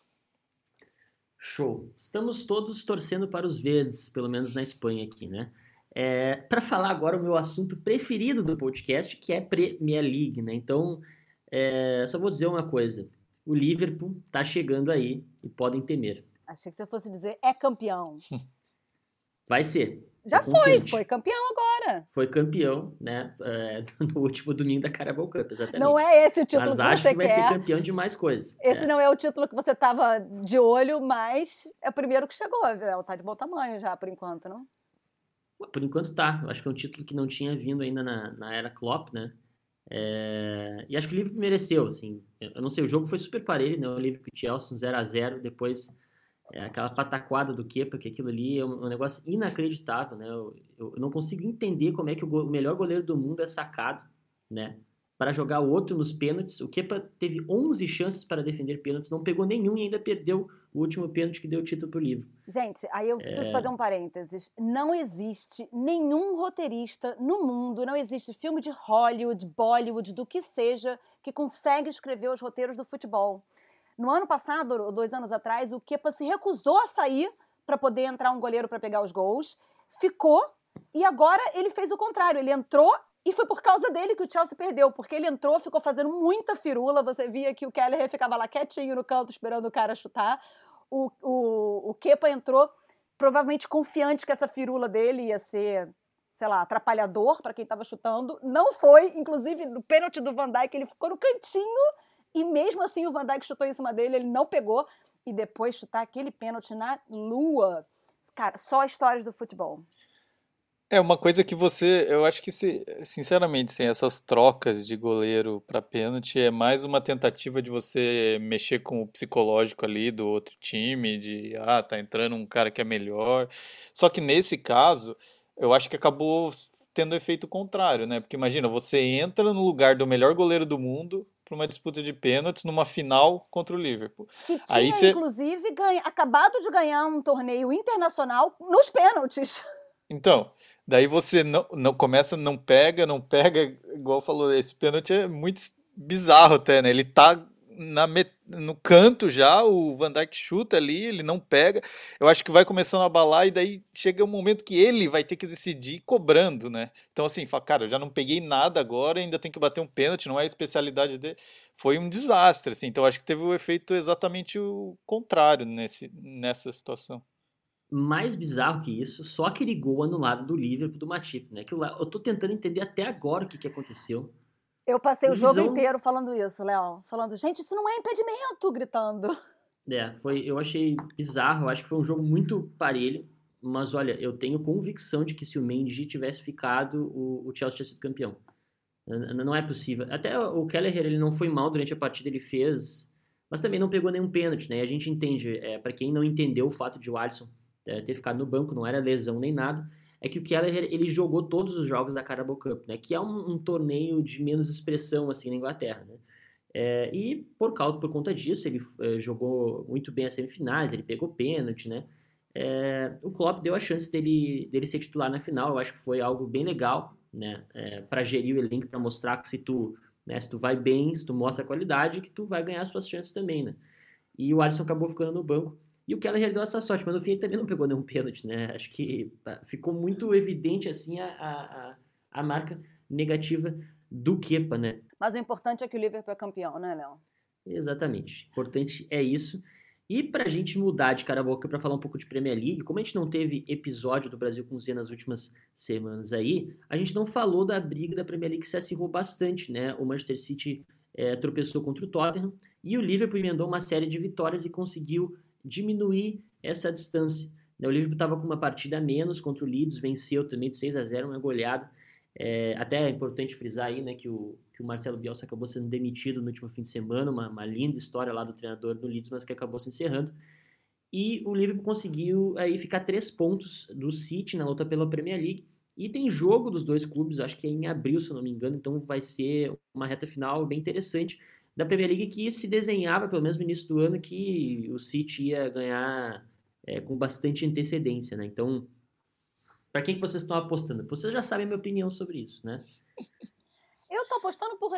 Show. Estamos todos torcendo para os verdes, pelo menos na Espanha aqui, né? É, para falar agora o meu assunto preferido do podcast, que é Premier League, né? Então, é, só vou dizer uma coisa: o Liverpool tá chegando aí e podem temer. Achei que você fosse dizer é campeão. Vai ser. Já foi, foi campeão agora. Foi campeão, né? É, no último domingo da Carabao Cup, exatamente. Não é esse o título mas que acho você que vai quer. ser campeão de mais coisas. Esse é. não é o título que você estava de olho, mas é o primeiro que chegou, viu? Tá de bom tamanho já, por enquanto, não? Por enquanto tá. Eu acho que é um título que não tinha vindo ainda na, na era Klopp, né? É... E acho que o Liverpool mereceu, assim. Eu não sei, o jogo foi super parelho, né? O Liverpool e Chelsea 0 a 0 depois é, aquela pataquada do Kepa, que aquilo ali é um, um negócio inacreditável, né? Eu, eu, não consigo entender como é que o, go... o melhor goleiro do mundo é sacado, né? Para jogar o outro nos pênaltis. O Kepa teve 11 chances para defender pênaltis, não pegou nenhum e ainda perdeu o último pênalti que deu o título para o livro. Gente, aí eu preciso é... fazer um parênteses. Não existe nenhum roteirista no mundo, não existe filme de Hollywood, Bollywood, do que seja, que consegue escrever os roteiros do futebol. No ano passado, dois anos atrás, o Kepa se recusou a sair para poder entrar um goleiro para pegar os gols, ficou e agora ele fez o contrário. Ele entrou e foi por causa dele que o Chelsea perdeu, porque ele entrou, ficou fazendo muita firula. Você via que o Keller ficava lá quietinho no canto esperando o cara chutar. O, o, o Kepa entrou provavelmente confiante que essa firula dele ia ser, sei lá, atrapalhador para quem estava chutando. Não foi, inclusive no pênalti do Van Dijk, ele ficou no cantinho e mesmo assim o Van Dijk chutou em cima dele, ele não pegou. E depois chutar aquele pênalti na lua. Cara, só histórias do futebol. É uma coisa que você, eu acho que se, sinceramente, assim, essas trocas de goleiro para pênalti é mais uma tentativa de você mexer com o psicológico ali do outro time, de ah, tá entrando um cara que é melhor. Só que nesse caso, eu acho que acabou tendo efeito contrário, né? Porque imagina, você entra no lugar do melhor goleiro do mundo para uma disputa de pênaltis numa final contra o Liverpool. Que tinha, Aí cê... inclusive, ganha, acabado de ganhar um torneio internacional nos pênaltis. Então, daí você não, não começa, não pega, não pega, igual falou, esse pênalti é muito bizarro até, né? Ele tá na no canto já, o Van Dijk chuta ali, ele não pega. Eu acho que vai começando a abalar e daí chega um momento que ele vai ter que decidir cobrando, né? Então assim, fala, cara, eu já não peguei nada agora, ainda tem que bater um pênalti, não é a especialidade dele. Foi um desastre, assim. Então acho que teve o efeito exatamente o contrário nesse, nessa situação mais bizarro que isso, só aquele gol anulado do Liverpool do Matip, né? Que eu, tô tentando entender até agora o que, que aconteceu. Eu passei o, o jogo inteiro falando isso, Léo. Falando, gente, isso não é impedimento, gritando. É, foi, eu achei bizarro, eu acho que foi um jogo muito parelho, mas olha, eu tenho convicção de que se o Mendy tivesse ficado, o, o Chelsea tinha sido campeão. Não é possível. Até o Kelleher, ele não foi mal durante a partida, ele fez, mas também não pegou nenhum pênalti, né? E a gente entende, é, para quem não entendeu o fato de o Alisson ter ficado no banco, não era lesão nem nada, é que o Keller ele jogou todos os jogos da Carabao Cup, né? Que é um, um torneio de menos expressão assim na Inglaterra, né? É, e por causa por conta disso ele é, jogou muito bem as semifinais, ele pegou pênalti, né? É, o Klopp deu a chance dele, dele ser titular na final, eu acho que foi algo bem legal, né? Para gerir o elenco, para mostrar que se tu, né, se tu vai bem, se tu mostra qualidade, que tu vai ganhar suas chances também, né? e o Alisson acabou ficando no banco. E o Keller deu essa sorte, mas no fim ele também não pegou nenhum pênalti, né? Acho que tá, ficou muito evidente assim a, a, a marca negativa do Kepa, né? Mas o importante é que o Liverpool é campeão, né, Léo? Exatamente. O importante é isso. E para a gente mudar de cara a boca para falar um pouco de Premier League, como a gente não teve episódio do Brasil com Z nas últimas semanas aí, a gente não falou da briga da Premier League que se acirrou bastante, né? O Manchester City é, tropeçou contra o Tottenham e o Liverpool emendou uma série de vitórias e conseguiu diminuir essa distância. O Liverpool estava com uma partida a menos contra o Leeds, venceu também de 6 a 0 uma goleada. É, até é importante frisar aí né, que, o, que o Marcelo Bielsa acabou sendo demitido no último fim de semana, uma, uma linda história lá do treinador do Leeds, mas que acabou se encerrando. E o Liverpool conseguiu aí ficar três pontos do City na luta pela Premier League. E tem jogo dos dois clubes, acho que é em abril, se eu não me engano, então vai ser uma reta final bem interessante da Premier League que se desenhava, pelo menos no início do ano, que o City ia ganhar é, com bastante antecedência, né? Então, para quem que vocês estão apostando? Vocês já sabem a minha opinião sobre isso, né? Eu estou apostando por,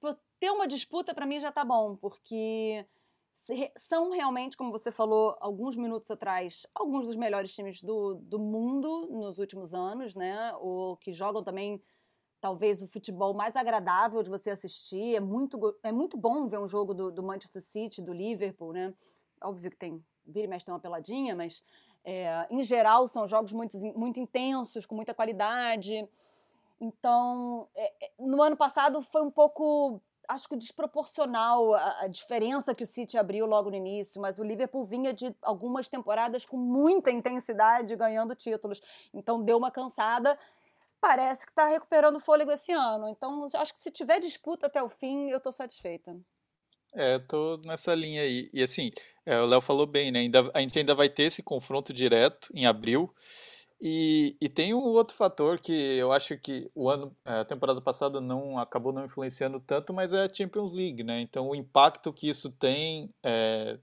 por, ter uma disputa, para mim já tá bom, porque são realmente, como você falou alguns minutos atrás, alguns dos melhores times do, do mundo nos últimos anos, né? O que jogam também talvez o futebol mais agradável de você assistir. É muito, é muito bom ver um jogo do, do Manchester City, do Liverpool, né? Óbvio que tem, vira e mexe tem uma peladinha, mas é, em geral são jogos muito, muito intensos, com muita qualidade. Então, é, é, no ano passado foi um pouco, acho que desproporcional a, a, diferença que o City abriu logo no início, mas o Liverpool vinha de algumas temporadas com muita intensidade ganhando títulos. Então deu uma cansada parece que está recuperando fôlego esse ano. Então, acho que se tiver disputa até o fim, eu estou satisfeita. É, eu tô nessa linha aí. E assim, é, o Léo falou bem, né? Ainda, a gente ainda vai ter esse confronto direto em abril. E, e tem um outro fator que eu acho que o ano, é, a temporada passada não acabou não influenciando tanto, mas é a Champions League, né? Então o impacto que isso tem é,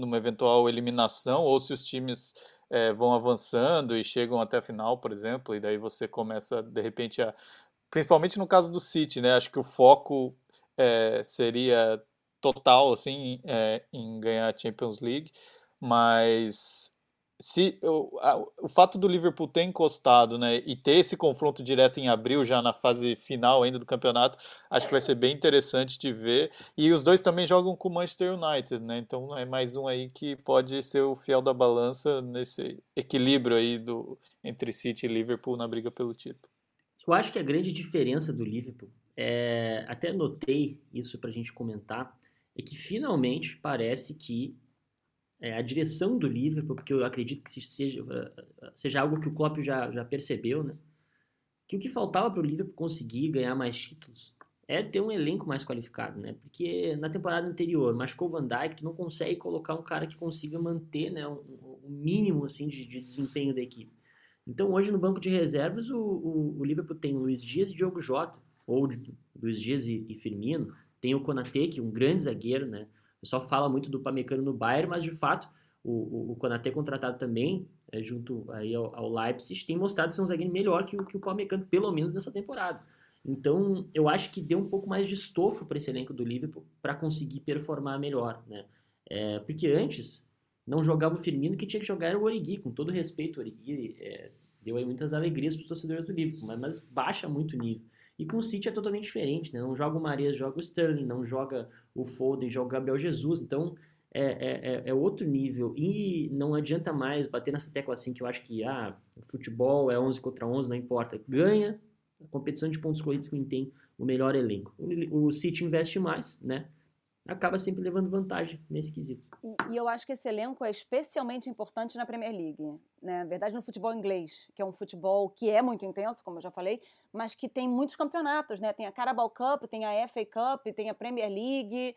numa eventual eliminação, ou se os times é, vão avançando e chegam até a final, por exemplo, e daí você começa, de repente, a. Principalmente no caso do City, né? Acho que o foco é, seria total, assim, é, em ganhar a Champions League, mas se o, a, o fato do Liverpool ter encostado, né, e ter esse confronto direto em abril, já na fase final ainda do campeonato, acho que vai ser bem interessante de ver. E os dois também jogam com o Manchester United, né? Então é mais um aí que pode ser o fiel da balança nesse equilíbrio aí do entre City e Liverpool na briga pelo título. Eu acho que a grande diferença do Liverpool, é, até notei isso para a gente comentar, é que finalmente parece que é, a direção do Liverpool, porque eu acredito que seja, seja algo que o Klopp já, já percebeu, né? Que o que faltava para o Liverpool conseguir ganhar mais títulos é ter um elenco mais qualificado, né? Porque na temporada anterior machucou o Van Dijk, tu não consegue colocar um cara que consiga manter, né, um, um mínimo assim de, de, desempenho da equipe. Então hoje no banco de reservas o, o, o Liverpool tem Luiz Dias e Diogo Jota, ou Luiz Dias e, e Firmino, tem o Konaté, que é um grande zagueiro, né? O pessoal fala muito do Pamecano no Bayern, mas de fato o, o, Konaté contratado também, é, junto aí ao, ao, Leipzig, tem mostrado ser um zagueiro melhor que, que o Pamecano, pelo menos nessa temporada. Então, eu acho que deu um pouco mais de estofo para esse elenco do Liverpool para conseguir performar melhor, né? É, porque antes não jogava o Firmino, que tinha que jogar era o Origi, com todo respeito, o Origi é, deu aí muitas alegrias para os torcedores do Liverpool, mas, mas baixa muito o nível. E com o City é totalmente diferente, né? Não joga o Marias, joga o Sterling, não joga o Foden, joga o Gabriel Jesus. Então é, é, é, é outro nível. E não adianta mais bater nessa tecla assim que eu acho que ah, futebol é 11 contra 11, não importa. Ganha a competição de pontos corridos quem tem o melhor elenco. O, o City investe mais, né? Acaba sempre levando vantagem nesse quesito. E, e, eu acho que esse elenco é especialmente importante na Premier League. Né? Na verdade, no futebol inglês, que é um futebol que é muito intenso, como eu já falei, mas que tem muitos campeonatos. Né? Tem a Carabao Cup, tem a FA Cup, tem a Premier League.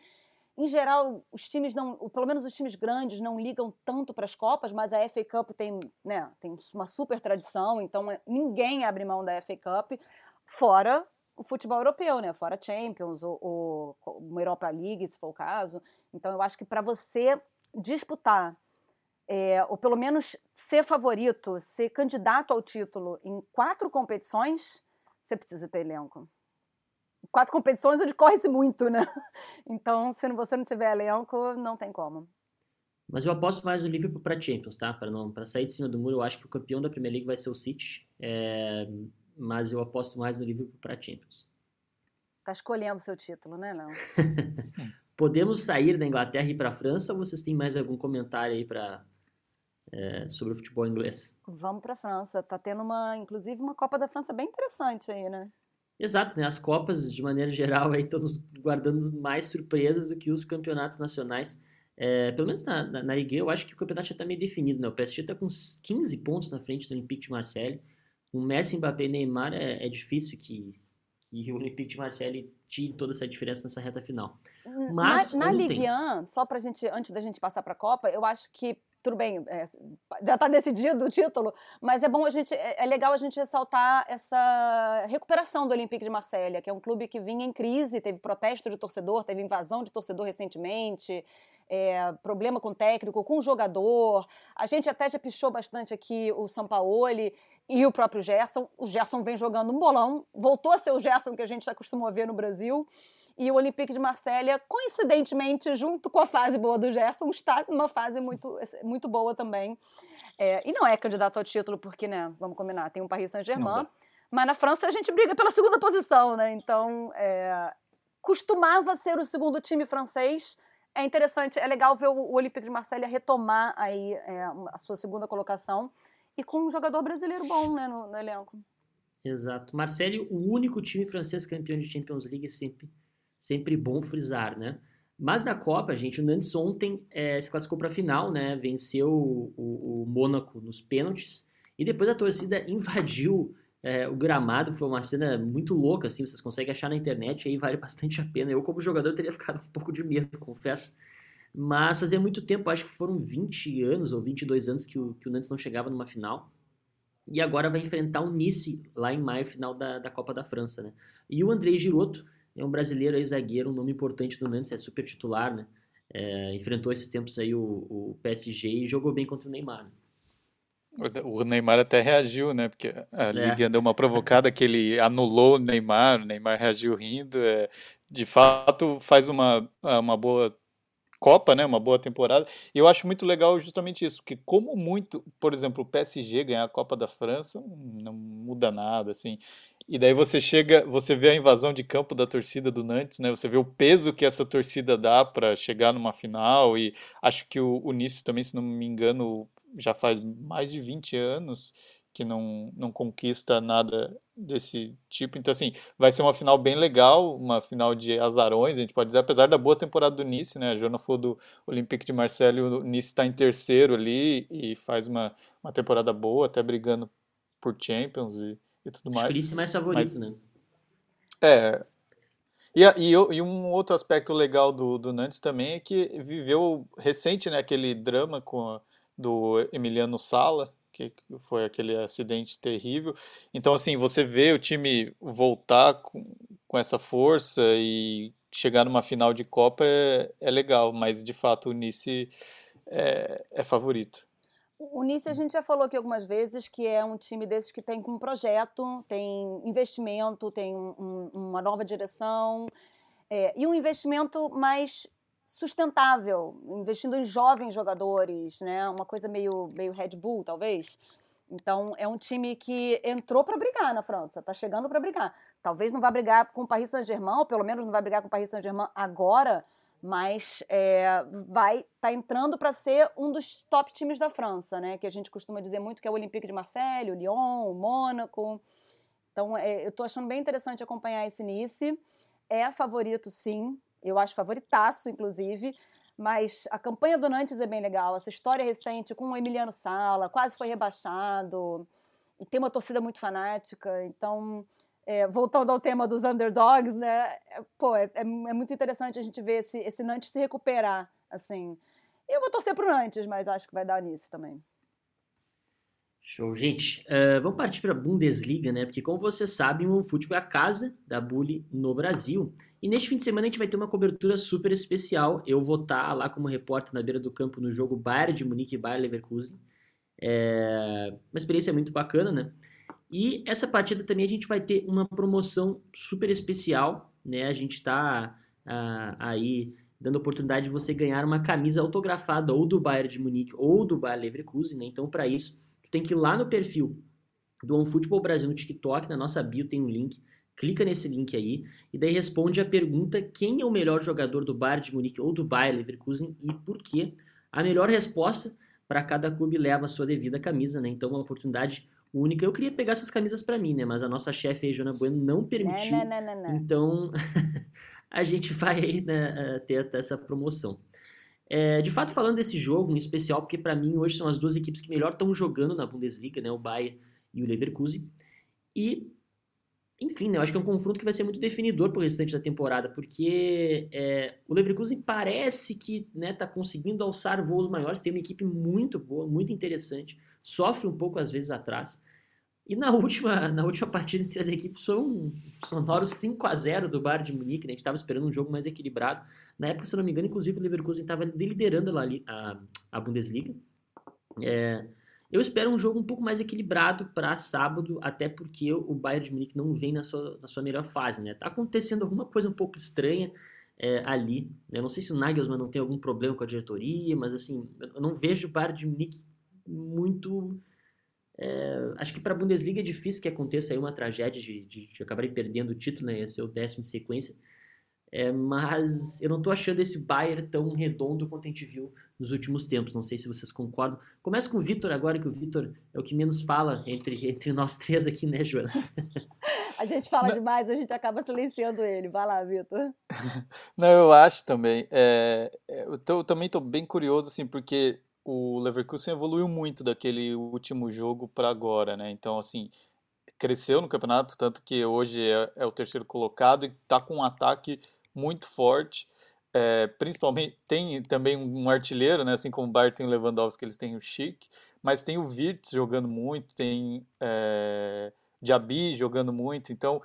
Em geral, os times não, pelo menos os times grandes não ligam tanto para as copas, mas a FA Cup tem, né, tem uma super tradição, então é, ninguém abre mão da FA Cup, fora o futebol europeu, né? Fora Champions, ou, uma Europa League, se for o caso. Então, eu acho que para você disputar, é, ou pelo menos ser favorito, ser candidato ao título em quatro competições, você precisa ter elenco. quatro competições onde corre-se muito, né? Então, se você não tiver elenco, não tem como. Mas eu aposto mais no Liverpool para Champions, tá? Para não para sair de cima do muro, eu acho que o campeão da Premier League vai ser o City. É, mas eu aposto mais no Liverpool para Champions. Tá escolhendo seu título, né, não? Podemos sair da Inglaterra e ir para a França ou vocês têm mais algum comentário aí para é, sobre o futebol inglês? Vamos para a França. Tá tendo uma, inclusive, uma Copa da França bem interessante aí, né? Exato, né? As Copas, de maneira geral, aí estão nos guardando mais surpresas do que os campeonatos nacionais. É, pelo menos na, na, na Ligue eu acho que o campeonato já está meio definido, né? O PSG está com 15 pontos na frente do Olympique de Marseille. Com Messi, Mbappé e Neymar é, é difícil que, que o Olympique de Marseille tire toda essa diferença nessa reta final. Mas na, na ontem... Ligue 1, só pra gente, antes da gente passar para a Copa, eu acho que tudo bem, é, já está decidido o título, mas é bom a gente, é, é, legal a gente ressaltar essa recuperação do Olympique de Marselha, que é um clube que vinha em crise, teve protesto de torcedor, teve invasão de torcedor recentemente, é, problema com o técnico, com o jogador. A gente até já pichou bastante aqui o Sampaoli e o próprio Gerson. O Gerson vem jogando um bolão, voltou a ser o Gerson que a gente acostumou a ver no Brasil e o Olympique de Marselha, coincidentemente, junto com a fase boa do Gerson, está numa fase muito, muito boa também. É, e não é candidato ao título, porque, né, vamos combinar, tem um Paris Saint-Germain, mas na França a gente briga pela segunda posição, né? Então, é, costumava ser o segundo time francês. É interessante, é legal ver o Olympique de Marselha retomar aí é, a sua segunda colocação e com um jogador brasileiro bom, né, no, no elenco. Exato. Marseille, o único time francês campeão de Champions League sempre sempre bom frisar, né? Mas na Copa, gente, o Nantes ontem é, se classificou para a final, né? Venceu o, o, o, Mônaco nos pênaltis e depois a torcida invadiu é, o gramado. Foi uma cena muito louca, assim. Vocês conseguem achar na internet, aí vale bastante a pena. Eu, como jogador, teria ficado um pouco de medo, confesso. Mas fazia muito tempo, acho que foram 20 anos ou 22 anos que o, que o Nantes não chegava numa final. E agora vai enfrentar o Nice lá em maio, final da, da Copa da França, né? E o André Giroto é um brasileiro aí, zagueiro, um nome importante do Nantes, é super titular, né? É, enfrentou esses tempos aí o, o, PSG e jogou bem contra o Neymar. Né? O Neymar até reagiu, né? Porque a é. Liga deu uma provocada que ele anulou o Neymar, o Neymar reagiu rindo. É, de fato, faz uma, uma boa Copa, né? Uma boa temporada. E eu acho muito legal justamente isso, que como muito, por exemplo, o PSG ganhar a Copa da França, não muda nada, assim. E daí você chega, você vê a invasão de campo da torcida do Nantes, né? Você vê o peso que essa torcida dá para chegar numa final e acho que o, o Nice também, se não me engano, já faz mais de 20 anos que não, não conquista nada desse tipo. Então, assim, vai ser uma final bem legal, uma final de azarões, a gente pode dizer, apesar da boa temporada do Nice, né? A Jona falou do Olympique de Marseille, o Nice está em terceiro ali e faz uma, uma temporada boa, até brigando por Champions e, e tudo mais. Acho mais favorito, Mas, né? É. E, e, e, um outro aspecto legal do, do Nantes também é que viveu recente, né, aquele drama com a, do Emiliano Sala, que foi aquele acidente terrível. Então, assim, você vê o time voltar com, com essa força e chegar numa final de Copa é, é legal, mas de fato o Nice é, é favorito. O Nice a gente já falou aqui algumas vezes que é um time desses que tem um projeto, tem investimento, tem um, uma nova direção é, e um investimento mais sustentável, investindo em jovens jogadores, né? Uma coisa meio, meio Red Bull, talvez. Então, é um time que entrou para brigar na França, tá chegando para brigar. Talvez não vá brigar com o Paris Saint-Germain, ou pelo menos não vai brigar com o Paris Saint-Germain agora, mas é, vai tá entrando para ser um dos top times da França, né? Que a gente costuma dizer muito que é o Olympique de Marseille, o Lyon, o Mônaco. Então, é, eu estou achando bem interessante acompanhar esse Nice. É favorito, sim, eu acho favoritaço, inclusive. Mas a campanha do Nantes é bem legal. Essa história recente com o Emiliano Sala, quase foi rebaixado. E tem uma torcida muito fanática. Então, é, voltando ao tema dos underdogs, né? É, pô, é, é, é, muito interessante a gente ver esse, esse Nantes se recuperar, assim. Eu vou torcer pro Nantes, mas acho que vai dar nisso também. Show, gente. Uh, vamos partir para a Bundesliga, né? Porque, como você sabe, o futebol é a casa da Bully no Brasil. E neste fim de semana a gente vai ter uma cobertura super especial. Eu vou estar lá como repórter na beira do campo no jogo Bayern de Munique e Bayern Leverkusen. É uma experiência muito bacana, né? E essa partida também a gente vai ter uma promoção super especial né, a gente está ah, aí dando oportunidade de você ganhar uma camisa autografada ou do Bayern de Munique ou do Bayern Leverkusen, né? Então, para isso, tu tem que ir lá no perfil do OneFootball Brasil no TikTok, na nossa bio tem um link, clica nesse link aí e daí responde a pergunta quem é o melhor jogador do Bayern de Munique ou do Bayern Leverkusen e por quê. A melhor resposta para cada clube leva a sua devida camisa, né? Então, uma oportunidade única. Eu queria pegar essas camisas para mim, né? Mas a nossa chefe aí, Joana Bueno, não permitiu. Não, não, não, não. Então, a gente vai né, ter essa promoção. É, de fato, falando desse jogo em especial, porque para mim hoje são as duas equipes que melhor estão jogando na Bundesliga, né? O Bayern e o Leverkusen. E, enfim, né, eu acho que é um confronto que vai ser muito definidor para o restante da temporada, porque é, o Leverkusen parece que está né, tá conseguindo alçar voos maiores, tem uma equipe muito boa, muito interessante, sofre um pouco às vezes atrás. E na última, na última partida entre as equipes foi um sonoro 5 a 0 do Bayern de Munique, né? a gente estava esperando um jogo mais equilibrado. Na época, se não me engano, inclusive o Leverkusen estava liderando a, a, a Bundesliga. É, eu espero um jogo um pouco mais equilibrado para sábado, até porque o Bayern de Munique não vem na sua, na sua melhor fase, né? Tá acontecendo alguma coisa um pouco estranha é, ali. Né? Eu não sei se o Nagelsmann não tem algum problema com a diretoria, mas assim, eu não vejo o Bayern de Munique muito... É, acho que para a Bundesliga é difícil que aconteça aí uma tragédia de, de, de acabarem perdendo o título, né? Esse é o décimo em sequência. É, mas eu não estou achando esse Bayern tão redondo quanto a gente viu nos últimos tempos. Não sei se vocês concordam. Começa com o Vitor agora, que o Vitor é o que menos fala entre, entre nós três aqui, né, Joana? a gente fala não. demais, a gente acaba silenciando ele. Vai lá, Vitor. Não, eu acho também. É, é eu, tô, eu também estou bem curioso, assim, porque o Leverkusen evoluiu muito daquele último jogo para agora, né? Então, assim, cresceu no campeonato, tanto que hoje é, é o terceiro colocado e está com um ataque muito forte é, principalmente tem também um artilheiro, né, assim como o Bayern tem o Lewandowski, eles têm o Schick, mas tem o Wirtz jogando muito, tem é, Diaby jogando muito, então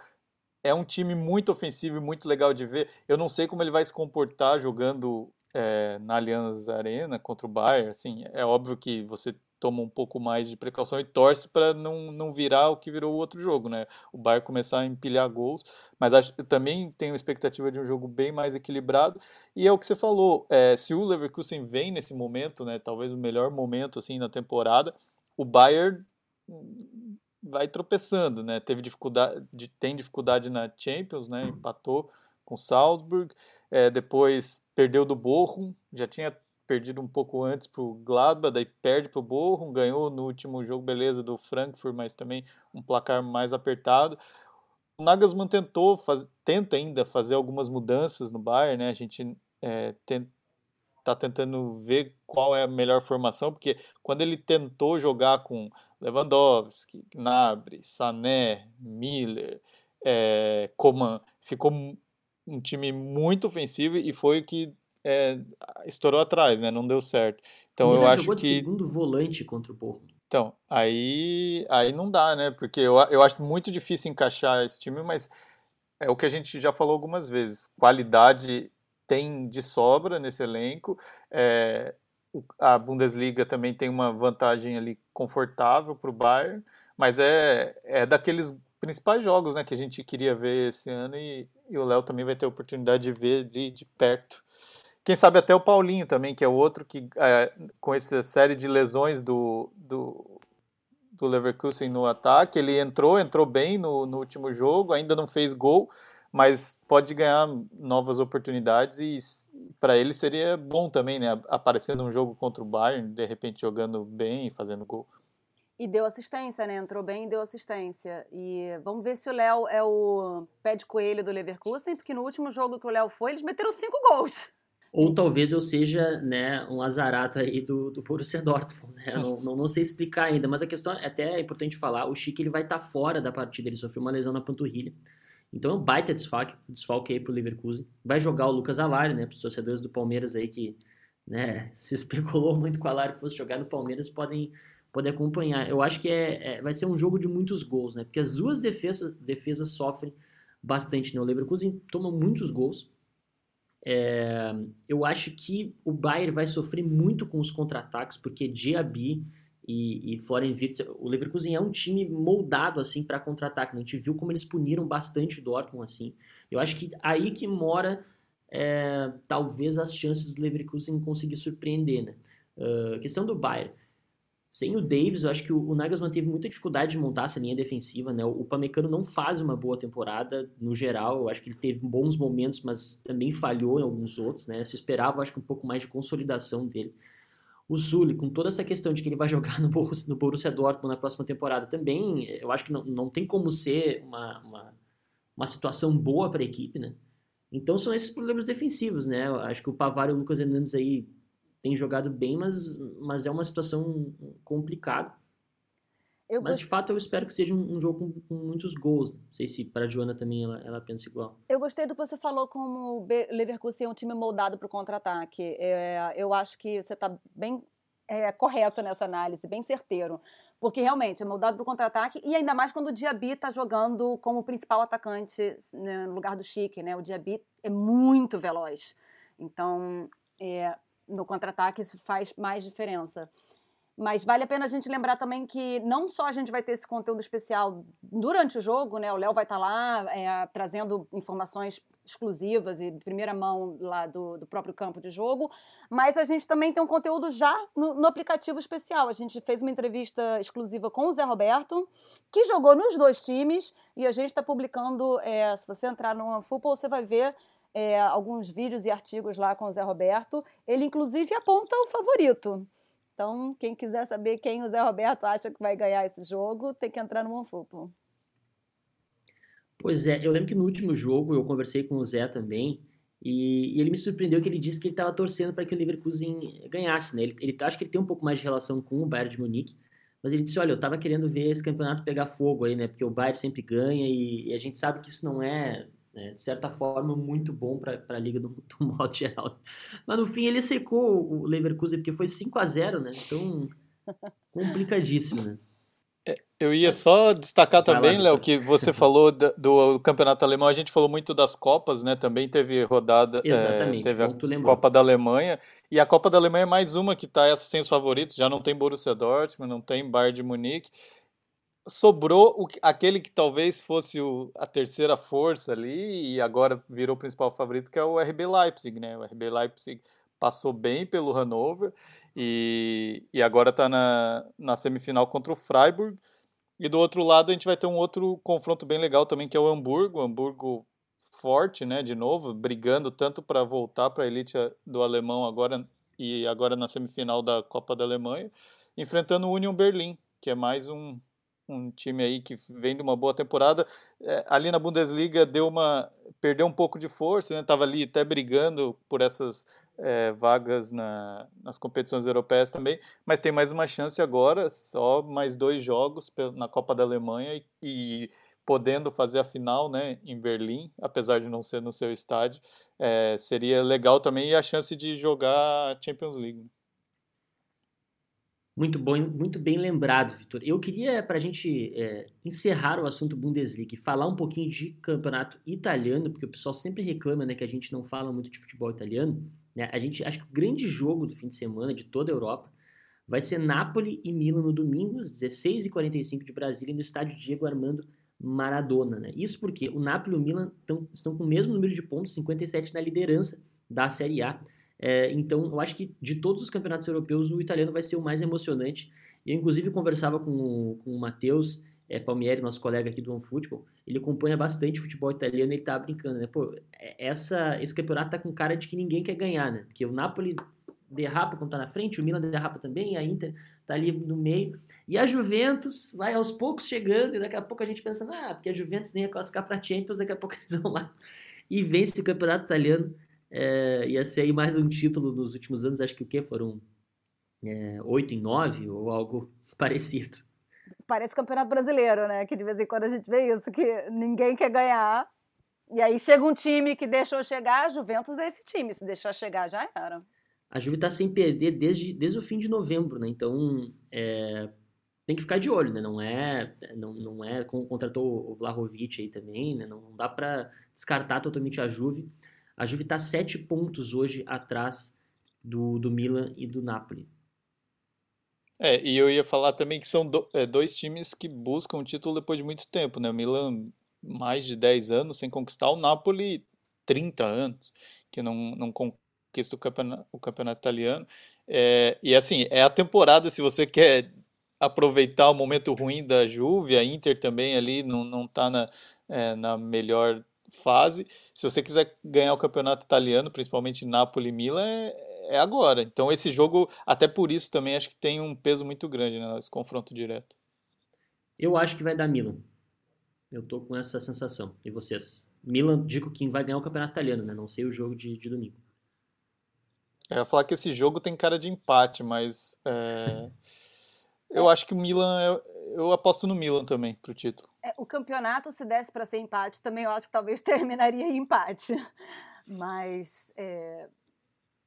é um time muito ofensivo e muito legal de ver. Eu não sei como ele vai se comportar jogando é, na Allianz Arena contra o Bayern, assim, é óbvio que você toma um pouco mais de precaução e torce para não, não virar o que virou o outro jogo, né? O Bayern começar a empilhar gols, mas acho, eu também tenho expectativa de um jogo bem mais equilibrado. E é o que você falou, é, se o Leverkusen vem nesse momento, né? Talvez o melhor momento assim na temporada, o Bayern vai tropeçando, né? Teve dificuldade, tem dificuldade na Champions, né? Empatou com Salzburg, é, depois perdeu do Bochum, já tinha perdido um pouco antes para o Gladbach, daí perde para o Bochum, ganhou no último jogo, beleza, do Frankfurt, mas também um placar mais apertado. O Nagelsmann tentou, faz, tenta ainda fazer algumas mudanças no Bayern, né? A gente é, tá tentando ver qual é a melhor formação, porque quando ele tentou jogar com Lewandowski, Gnabry, Sané, Miller, é, Coman, ficou um time muito ofensivo e foi o que é, estourou atrás, né? Não deu certo. Então eu acho jogou que de segundo volante contra o Porro. Então, aí, aí não dá, né? Porque eu, eu acho muito difícil encaixar esse time, mas é o que a gente já falou algumas vezes. Qualidade tem de sobra nesse elenco. É, a Bundesliga também tem uma vantagem ali confortável para o Bayern, mas é, é daqueles principais jogos né, que a gente queria ver esse ano e, e o Léo também vai ter a oportunidade de ver de, de perto quem sabe até o Paulinho também, que é outro que, é, com essa série de lesões do, do, do, Leverkusen no ataque, ele entrou, entrou bem no, no último jogo, ainda não fez gol, mas pode ganhar novas oportunidades e para ele seria bom também, né? Aparecendo um jogo contra o Bayern, de repente jogando bem e fazendo gol. E deu assistência, né? Entrou bem e deu assistência. E vamos ver se o Léo é o pé de coelho do Leverkusen, porque no último jogo que o Léo foi, eles meteram cinco gols. Ou talvez eu seja né, um azarato aí do, do Borussia Dortmund. Né? Não, não, não, sei explicar ainda, mas a questão é até importante falar, o Chique ele vai estar tá fora da partida, ele sofreu uma lesão na panturrilha. Então é um baita desfalque, desfalque aí pro Leverkusen. Vai jogar o Lucas Alari, né? Para os torcedores do Palmeiras aí que né, se especulou muito com o Alari fosse jogar no Palmeiras, podem, podem acompanhar. Eu acho que é, é, vai ser um jogo de muitos gols, né? Porque as duas defesas, defesas sofrem bastante, né? O Leverkusen toma muitos gols, é, eu acho que o Bayern vai sofrer muito com os contra-ataques, porque Diaby e, e Florian Wirtz. O Leverkusen é um time moldado assim para contra-ataque. Né? A gente viu como eles puniram bastante o Dortmund assim. Eu acho que aí que mora é, talvez as chances do Leverkusen conseguir surpreender. Né? Uh, questão do Bayern. Sem o Davis, eu acho que o, Nagelsmann teve muita dificuldade de montar essa linha defensiva, né? O, Pamecano não faz uma boa temporada no geral. Eu acho que ele teve bons momentos, mas também falhou em alguns outros, né? Se esperava, acho que um pouco mais de consolidação dele. O Sully, com toda essa questão de que ele vai jogar no Borussia, no Borussia Dortmund na próxima temporada, também eu acho que não, não tem como ser uma, uma, uma situação boa para a equipe, né? Então são esses problemas defensivos, né? Eu acho que o Pavar e o Lucas Hernandes aí têm jogado bem, mas, mas é uma situação complicada. Eu mas, gost... de fato, eu espero que seja um, um jogo com, com, muitos gols. Não sei se para a Joana também ela, ela, pensa igual. Eu gostei do que você falou como o Leverkusen é um time moldado para o contra-ataque. É, eu acho que você está bem é, correto nessa análise, bem certeiro. Porque realmente é moldado para o contra-ataque e ainda mais quando o Diaby está jogando como principal atacante né, no lugar do Chique. Né? O Diaby é muito veloz. Então, é, no contra-ataque isso faz mais diferença. Mas vale a pena a gente lembrar também que não só a gente vai ter esse conteúdo especial durante o jogo, né? O Léo vai estar tá lá é, trazendo informações exclusivas e de primeira mão lá do, do, próprio campo de jogo, mas a gente também tem um conteúdo já no, no, aplicativo especial. A gente fez uma entrevista exclusiva com o Zé Roberto, que jogou nos dois times, e a gente está publicando, é, se você entrar no OneFootball, você vai ver é, alguns vídeos e artigos lá com o Zé Roberto. Ele, inclusive, aponta o favorito. Então, quem quiser saber quem o Zé Roberto acha que vai ganhar esse jogo, tem que entrar no OneFootball. Pois é, eu lembro que no último jogo eu conversei com o Zé também, e, e ele me surpreendeu que ele disse que ele estava torcendo para que o Leverkusen ganhasse, né? Ele, ele acho que ele tem um pouco mais de relação com o Bayern de Munique, mas ele disse, olha, eu estava querendo ver esse campeonato pegar fogo aí, né? Porque o Bayern sempre ganha e, e a gente sabe que isso não é né, de certa forma, muito bom para a liga do, do modo geral. Mas no fim ele secou o Leverkusen, porque foi 5 a 0 né? Então, complicadíssimo, né? É, eu ia só destacar também, Léo, que você falou do, do, campeonato alemão, a gente falou muito das Copas, né? Também teve rodada, é, é, teve a Copa da Alemanha, e a Copa da Alemanha é mais uma que está essa sem os favoritos, já não tem Borussia Dortmund, não tem Bayern de Munique, sobrou o, aquele que talvez fosse o, a terceira força ali e agora virou o principal favorito, que é o RB Leipzig, né? O RB Leipzig passou bem pelo Hannover e, e agora está na, na semifinal contra o Freiburg. E do outro lado a gente vai ter um outro confronto bem legal também, que é o Hamburgo. O Hamburgo forte, né? De novo, brigando tanto para voltar para a elite do alemão agora e agora na semifinal da Copa da Alemanha, enfrentando o Union Berlin, que é mais um, um time aí que vem de uma boa temporada. É, ali na Bundesliga deu uma perdeu um pouco de força, né? Tava ali até brigando por essas é, vagas na, nas competições europeias também, mas tem mais uma chance agora, só mais dois jogos na Copa da Alemanha e, e podendo fazer a final, né, em Berlim, apesar de não ser no seu estádio, é, seria legal também e a chance de jogar a Champions League. Muito bom, muito bem lembrado, Vitor. Eu queria, para a gente é, encerrar o assunto Bundesliga falar um pouquinho de campeonato italiano, porque o pessoal sempre reclama né, que a gente não fala muito de futebol italiano. Né? A gente acho que o grande jogo do fim de semana de toda a Europa vai ser Napoli e Milan no domingo, às 16h45 de Brasília, no estádio Diego Armando Maradona. Né? Isso porque o Napoli e o Milan tão, estão com o mesmo número de pontos, 57 na liderança da Série A. É, então, eu acho que de todos os campeonatos europeus, o italiano vai ser o mais emocionante. Eu, inclusive, conversava com, com o Matheus é, Palmieri, nosso colega aqui do OneFootball. Ele acompanha bastante futebol italiano e ele tá brincando, né? Pô, é, essa, esse campeonato tá com cara de que ninguém quer ganhar, né? Porque o Napoli derrapa quando tá na frente, o Milan derrapa também, a Inter tá ali no meio. E a Juventus vai aos poucos chegando, e daqui a pouco a gente pensa, ah, porque a Juventus nem ia classificar pra Champions, daqui a pouco eles vão lá e vence o campeonato italiano. É, ia ser aí mais um título nos últimos anos, acho que o quê? Foram é, 8 em 9 ou algo parecido. Parece campeonato brasileiro, né? Que de vez em quando a gente vê isso, que ninguém quer ganhar. E aí chega um time que deixou chegar, a Juventus é esse time. Se deixar chegar, já era. A Juve tá sem perder desde, desde o fim de novembro, né? Então, é, tem que ficar de olho, né? Não é, não, não é como contratou o Vlahovic aí também, né? Não, não dá para descartar totalmente a Juve. A Juve está sete pontos hoje atrás do, do Milan e do Napoli. É, e eu ia falar também que são do, é, dois times que buscam o título depois de muito tempo, né? O Milan, mais de 10 anos sem conquistar, o Napoli, 30 anos, que não, não conquista o campeonato, o campeonato italiano. É, e assim, é a temporada, se você quer aproveitar o momento ruim da Juve, a Inter também ali não, não tá na, é, na melhor fase. Se você quiser ganhar o campeonato italiano, principalmente Napoli e Milan, é, é, agora. Então esse jogo, até por isso também acho que tem um peso muito grande né, nesse confronto direto. Eu acho que vai dar Milan. Eu tô com essa sensação. E vocês? Milan, digo que vai ganhar o campeonato italiano, né? Não sei o jogo de, de domingo. Eu ia falar que esse jogo tem cara de empate, mas é... eu acho que o Milan, eu, eu aposto no Milan também pro título. É, o campeonato, se desse para ser empate, também eu acho que talvez terminaria em empate. Mas é...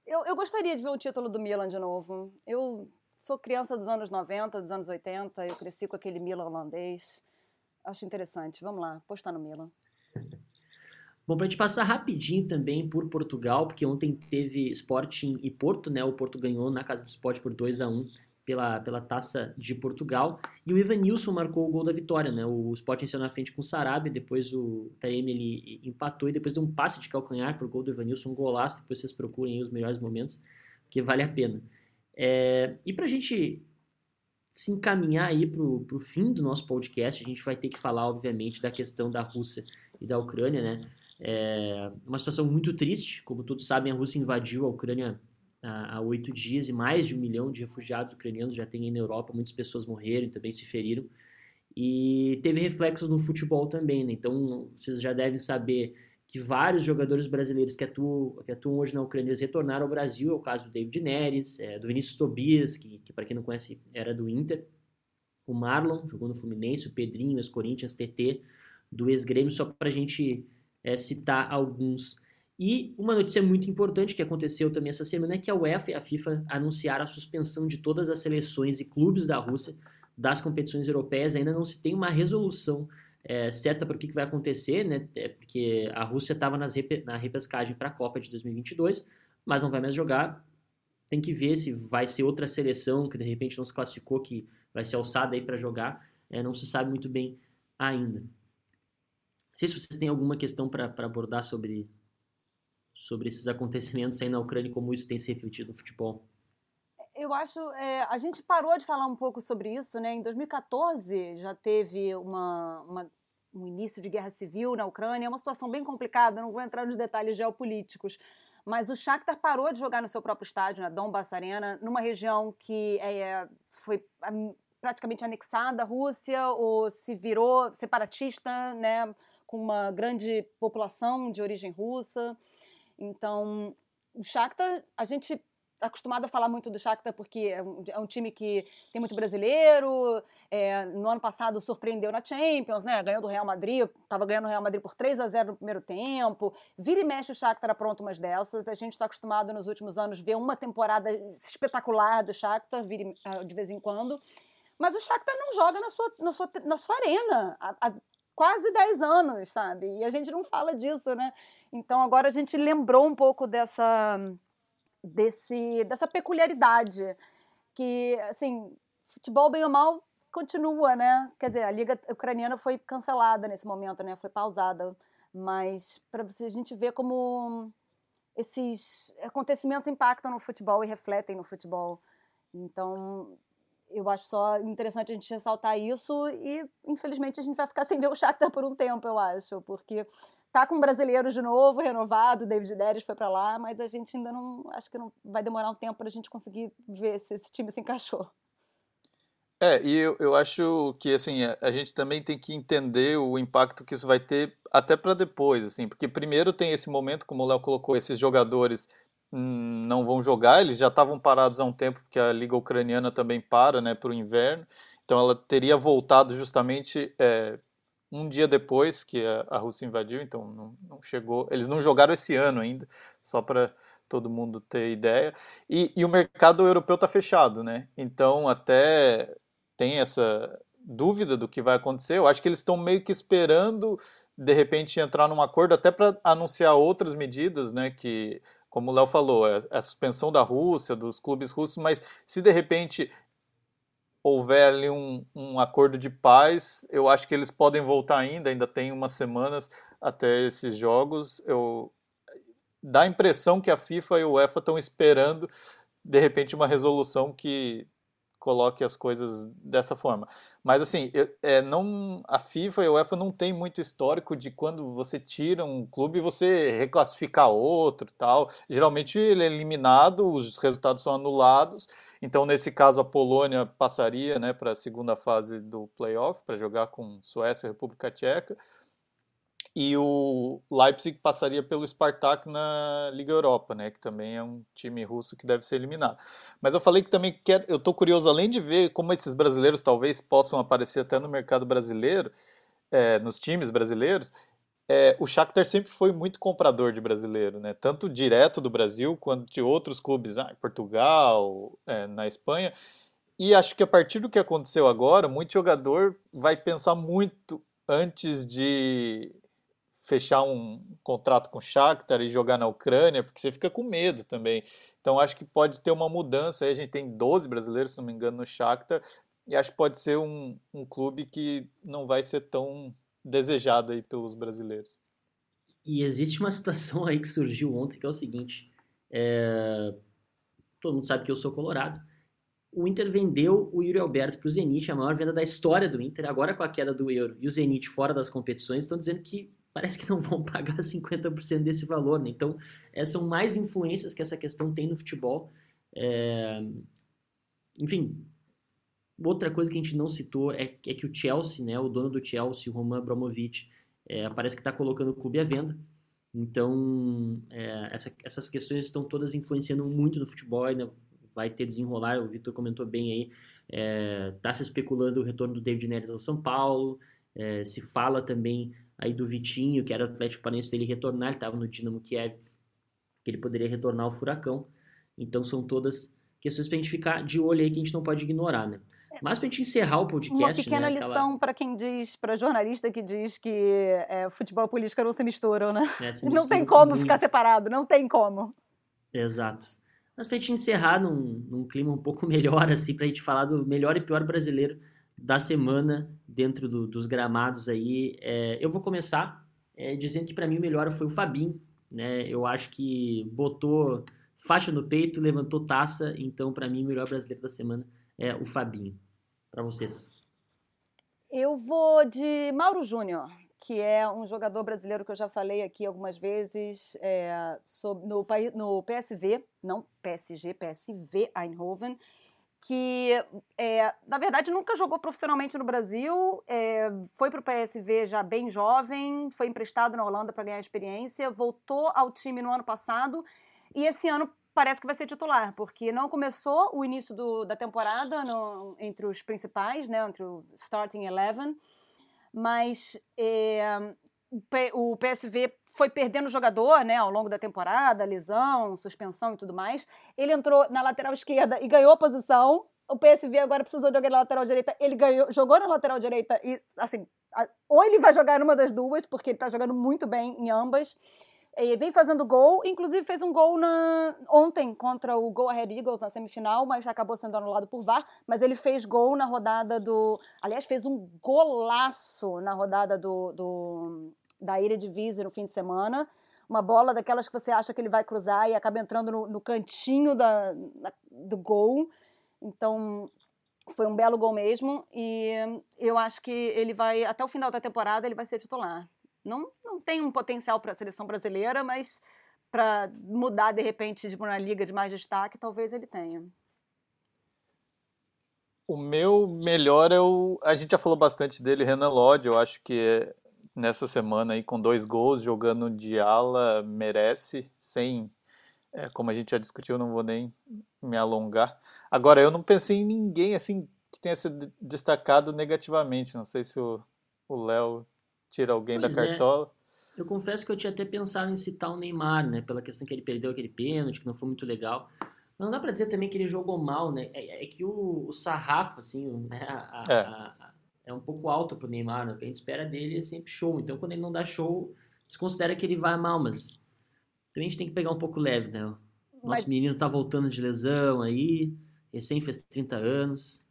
eu, eu gostaria de ver o título do Milan de novo. Eu sou criança dos anos 90, dos anos 80, eu cresci com aquele Milan holandês. Acho interessante. Vamos lá, apostar no Milan. Bom, para a gente passar rapidinho também por Portugal, porque ontem teve Sporting e Porto, né? O Porto ganhou na casa do Sport por 2 a 1 pela, pela Taça de Portugal. E o Ivanilson marcou o gol da vitória, né? O Sporting saiu na frente com o Sarabia, depois o Taeme ele empatou e depois deu um passe de calcanhar pro gol do Ivanilson, um golaço. Depois vocês procurem os melhores momentos, porque vale a pena. É, e para a gente se encaminhar aí para o fim do nosso podcast, a gente vai ter que falar, obviamente, da questão da Rússia e da Ucrânia, né? É uma situação muito triste, como todos sabem, a Rússia invadiu a Ucrânia há oito dias e mais de um milhão de refugiados ucranianos já tem aí na Europa, muitas pessoas morreram também se feriram. E teve reflexos no futebol também, né? Então, vocês já devem saber que vários jogadores brasileiros que atuam, que atuam hoje na Ucrânia retornaram ao Brasil, é o caso do David Neres, é, do Vinícius Tobias, que, que para quem não conhece era do Inter, o Marlon, jogou no Fluminense, o Pedrinho, as Corinthians, TT, do ex-grêmio, só para a gente é, citar alguns. E uma notícia muito importante que aconteceu também essa semana é que a UEFA e a FIFA anunciaram a suspensão de todas as seleções e clubes da Rússia das competições europeias. Ainda não se tem uma resolução é, certa para o que, que, vai acontecer, né? É porque a Rússia estava na repescagem para a Copa de 2022, mas não vai mais jogar. Tem que ver se vai ser outra seleção que de repente não se classificou que vai ser alçada aí para jogar. É, não se sabe muito bem ainda sei se vocês têm alguma questão para abordar sobre, sobre esses acontecimentos aí na Ucrânia e como isso tem se refletido no futebol. Eu acho, é, a gente parou de falar um pouco sobre isso, né? Em 2014 já teve uma, uma, um início de guerra civil na Ucrânia, é uma situação bem complicada, não vou entrar nos detalhes geopolíticos, mas o Shakhtar parou de jogar no seu próprio estádio, na Donbass Arena, numa região que é, foi praticamente anexada à Rússia ou se virou separatista, né? com uma grande população de origem russa. Então, o Shakhtar, a gente está acostumado a falar muito do Shakhtar porque é um, é um time que tem muito brasileiro. É, no ano passado surpreendeu na Champions, né? Ganhou do Real Madrid, estava ganhando o Real Madrid por 3 a 0 no primeiro tempo. Vira e mexe o Shakhtar apronta umas dessas. A gente está acostumado nos últimos anos ver uma temporada espetacular do Shakhtar, vira, ah, de vez em quando. Mas o Shakhtar não joga na sua, na sua, na sua arena. A, quase 10 anos, sabe? E a gente não fala disso, né? Então agora a gente lembrou um pouco dessa desse dessa peculiaridade que assim, futebol bem ou mal continua, né? Quer dizer, a liga ucraniana foi cancelada nesse momento, né? Foi pausada, mas para a gente ver como esses acontecimentos impactam no futebol e refletem no futebol. Então, eu acho só interessante a gente ressaltar isso e, infelizmente, a gente vai ficar sem ver o Shakhtar por um tempo, eu acho, porque tá com brasileiros de novo, renovado, David Neres foi para lá, mas a gente ainda não, acho que não vai demorar um tempo para a gente conseguir ver se esse time se encaixou. É, e eu, eu acho que assim a, a gente também tem que entender o impacto que isso vai ter até para depois, assim, porque primeiro tem esse momento, como o Léo colocou, esses jogadores não vão jogar, eles já estavam parados há um tempo, porque a Liga Ucraniana também para né, para o inverno, então ela teria voltado justamente é, um dia depois que a, a Rússia invadiu, então não, não, chegou, eles não jogaram esse ano ainda, só para todo mundo ter ideia, e, e o mercado europeu está fechado, né? Então até tem essa dúvida do que vai acontecer, eu acho que eles estão meio que esperando de repente entrar num acordo até para anunciar outras medidas, né, que como o Léo falou, é, é a suspensão da Rússia, dos clubes russos, mas se de repente houver ali um, um acordo de paz, eu acho que eles podem voltar ainda, ainda tem umas semanas até esses jogos. Eu dá a impressão que a FIFA e o UEFA estão esperando de repente uma resolução que coloque as coisas dessa forma. Mas assim, eu, é, não, a FIFA e a UEFA não tem muito histórico de quando você tira um clube você reclassificar outro tal. Geralmente ele é eliminado, os resultados são anulados. Então, nesse caso, a Polônia passaria né, para a segunda fase do playoff, para jogar com Suécia e República Tcheca e o Leipzig passaria pelo Spartak na Liga Europa, né, que também é um time russo que deve ser eliminado. Mas eu falei que também quero, eu estou curioso, além de ver como esses brasileiros talvez possam aparecer até no mercado brasileiro, é, nos times brasileiros, é, o Shakhtar sempre foi muito comprador de brasileiro, né, tanto direto do Brasil quanto de outros clubes, ah, Portugal, é, na Espanha. E acho que a partir do que aconteceu agora, muito jogador vai pensar muito antes de fechar um contrato com o Shakhtar e jogar na Ucrânia, porque você fica com medo também. Então acho que pode ter uma mudança. Aí a gente tem 12 brasileiros, se não me engano, no Shakhtar, e acho que pode ser um, um clube que não vai ser tão desejado aí pelos brasileiros. E existe uma situação aí que surgiu ontem que é o seguinte: é... todo mundo sabe que eu sou colorado. O Inter vendeu o Yuri Alberto para o Zenit, a maior venda da história do Inter, agora com a queda do euro e o Zenit fora das competições, estão dizendo que parece que não vão pagar 50% desse valor, né? Então, são mais influências que essa questão tem no futebol. É... Enfim, outra coisa que a gente não citou é, é, que o Chelsea, né, o dono do Chelsea, o Roman Abramovich, é, parece que está colocando o clube à venda. Então, é, essa, essas questões estão todas influenciando muito no futebol, ainda vai ter desenrolar, o Vitor comentou bem aí, está é, se especulando o retorno do David Neres ao São Paulo, se fala também aí do Vitinho, que era o Atlético Paranaense dele retornar, ele estava no Dinamo Kiev, que ele poderia retornar ao Furacão. Então são todas questões para a gente ficar de olho aí que a gente não pode ignorar, né? Mas para a gente encerrar o podcast. Uma pequena né, lição aquela... para quem diz, para jornalista que diz que é, futebol e política não se misturam, né? É, não tem como muito. ficar separado, não tem como. Exato. Mas para a gente encerrar num, num clima um pouco melhor, assim, para a gente falar do melhor e pior brasileiro da semana dentro do, dos gramados aí. É, eu vou começar é, dizendo que para mim o melhor foi o Fabinho, né? Eu acho que botou faixa no peito, levantou taça, então para mim o melhor brasileiro da semana é o Fabinho. Para vocês. Eu vou de Mauro Júnior, que é um jogador brasileiro que eu já falei aqui algumas vezes é, sobre, no, no PSV, não PSG, PSV Eindhoven que, é, na verdade, nunca jogou profissionalmente no Brasil, é, foi para o PSV já bem jovem, foi emprestado na Holanda para ganhar experiência, voltou ao time no ano passado e esse ano parece que vai ser titular, porque não começou o início do, da temporada no, entre os principais, né, entre o starting eleven, mas é, o PSV foi perdendo jogador, né, ao longo da temporada, lesão, suspensão e tudo mais. Ele entrou na lateral esquerda e ganhou a posição. O PSV agora precisou jogar na lateral direita, ele ganhou, jogou na lateral direita e, assim, ou ele vai jogar numa das duas, porque ele tá jogando muito bem em ambas. E vem fazendo gol, inclusive fez um gol na, ontem contra o Go Ahead Eagles na semifinal, mas acabou sendo anulado por VAR. Mas ele fez gol na rodada do. Aliás, fez um golaço na rodada do, do da Eredivisie no fim de semana. Uma bola daquelas que você acha que ele vai cruzar e acaba entrando no, no cantinho da, do gol. Então, foi um belo gol mesmo. E eu acho que ele vai, até o final da temporada, ele vai ser titular. Não, não tem um potencial para a seleção brasileira, mas para mudar de repente de uma liga de mais destaque, talvez ele tenha. O meu melhor é o. A gente já falou bastante dele, Renan Lodge. Eu acho que é nessa semana aí com dois gols, jogando de ala, merece, sem, é, como a gente já discutiu, não vou nem me alongar. Agora, eu não pensei em ninguém assim que tenha se destacado negativamente, não sei se o Léo tira alguém pois da é. cartola. Eu confesso que eu tinha até pensado em citar o Neymar, né, pela questão que ele perdeu aquele pênalti, que não foi muito legal. Mas não dá para dizer também que ele jogou mal, né? É, é que o, o sarrafo, assim, né, a, é. a, é um pouco alto pro Neymar, né? O que a gente espera dele é sempre show. Então, quando ele não dá show, se considera que ele vai mal, mas também a gente tem que pegar um pouco leve, né? Nosso mas... menino tá voltando de lesão aí, recém fez 30 anos.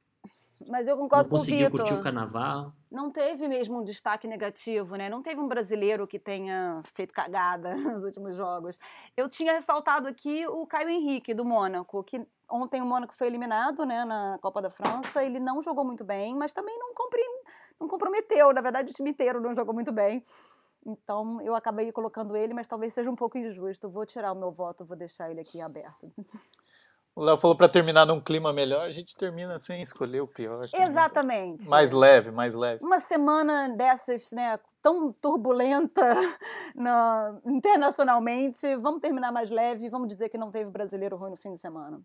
Mas eu concordo não com o Vitor. conseguiu curtir o carnaval. Não teve mesmo um destaque negativo, né? Não teve um brasileiro que tenha feito cagada nos últimos jogos. Eu tinha ressaltado aqui o Caio Henrique, do Mônaco, que ontem o Mônaco foi eliminado né, na Copa da França. Ele não jogou muito bem, mas também não, não comprometeu. Na verdade, o time inteiro não jogou muito bem. Então eu acabei colocando ele, mas talvez seja um pouco injusto. Vou tirar o meu voto, vou deixar ele aqui aberto. O Léo falou para terminar num clima melhor, a gente termina sem escolher o pior. Exatamente. Mais leve, mais leve. Uma semana dessas, né, tão turbulenta no, internacionalmente, vamos terminar mais leve, vamos dizer que não teve brasileiro ruim no fim de semana.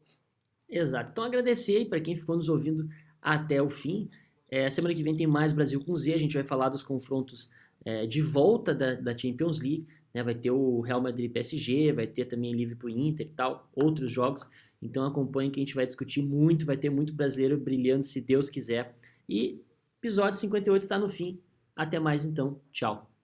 Exato. Então agradecer para quem ficou nos ouvindo até o fim. É, semana que vem tem mais Brasil com Z, a gente vai falar dos confrontos é, de volta da, da Champions League. Né? Vai ter o Real Madrid PSG, vai ter também Liverpool Inter e tal, outros jogos. Então acompanhe que a gente vai discutir muito, vai ter muito brasileiro brilhando, se Deus quiser. E episódio 58 está no fim. Até mais então. Tchau.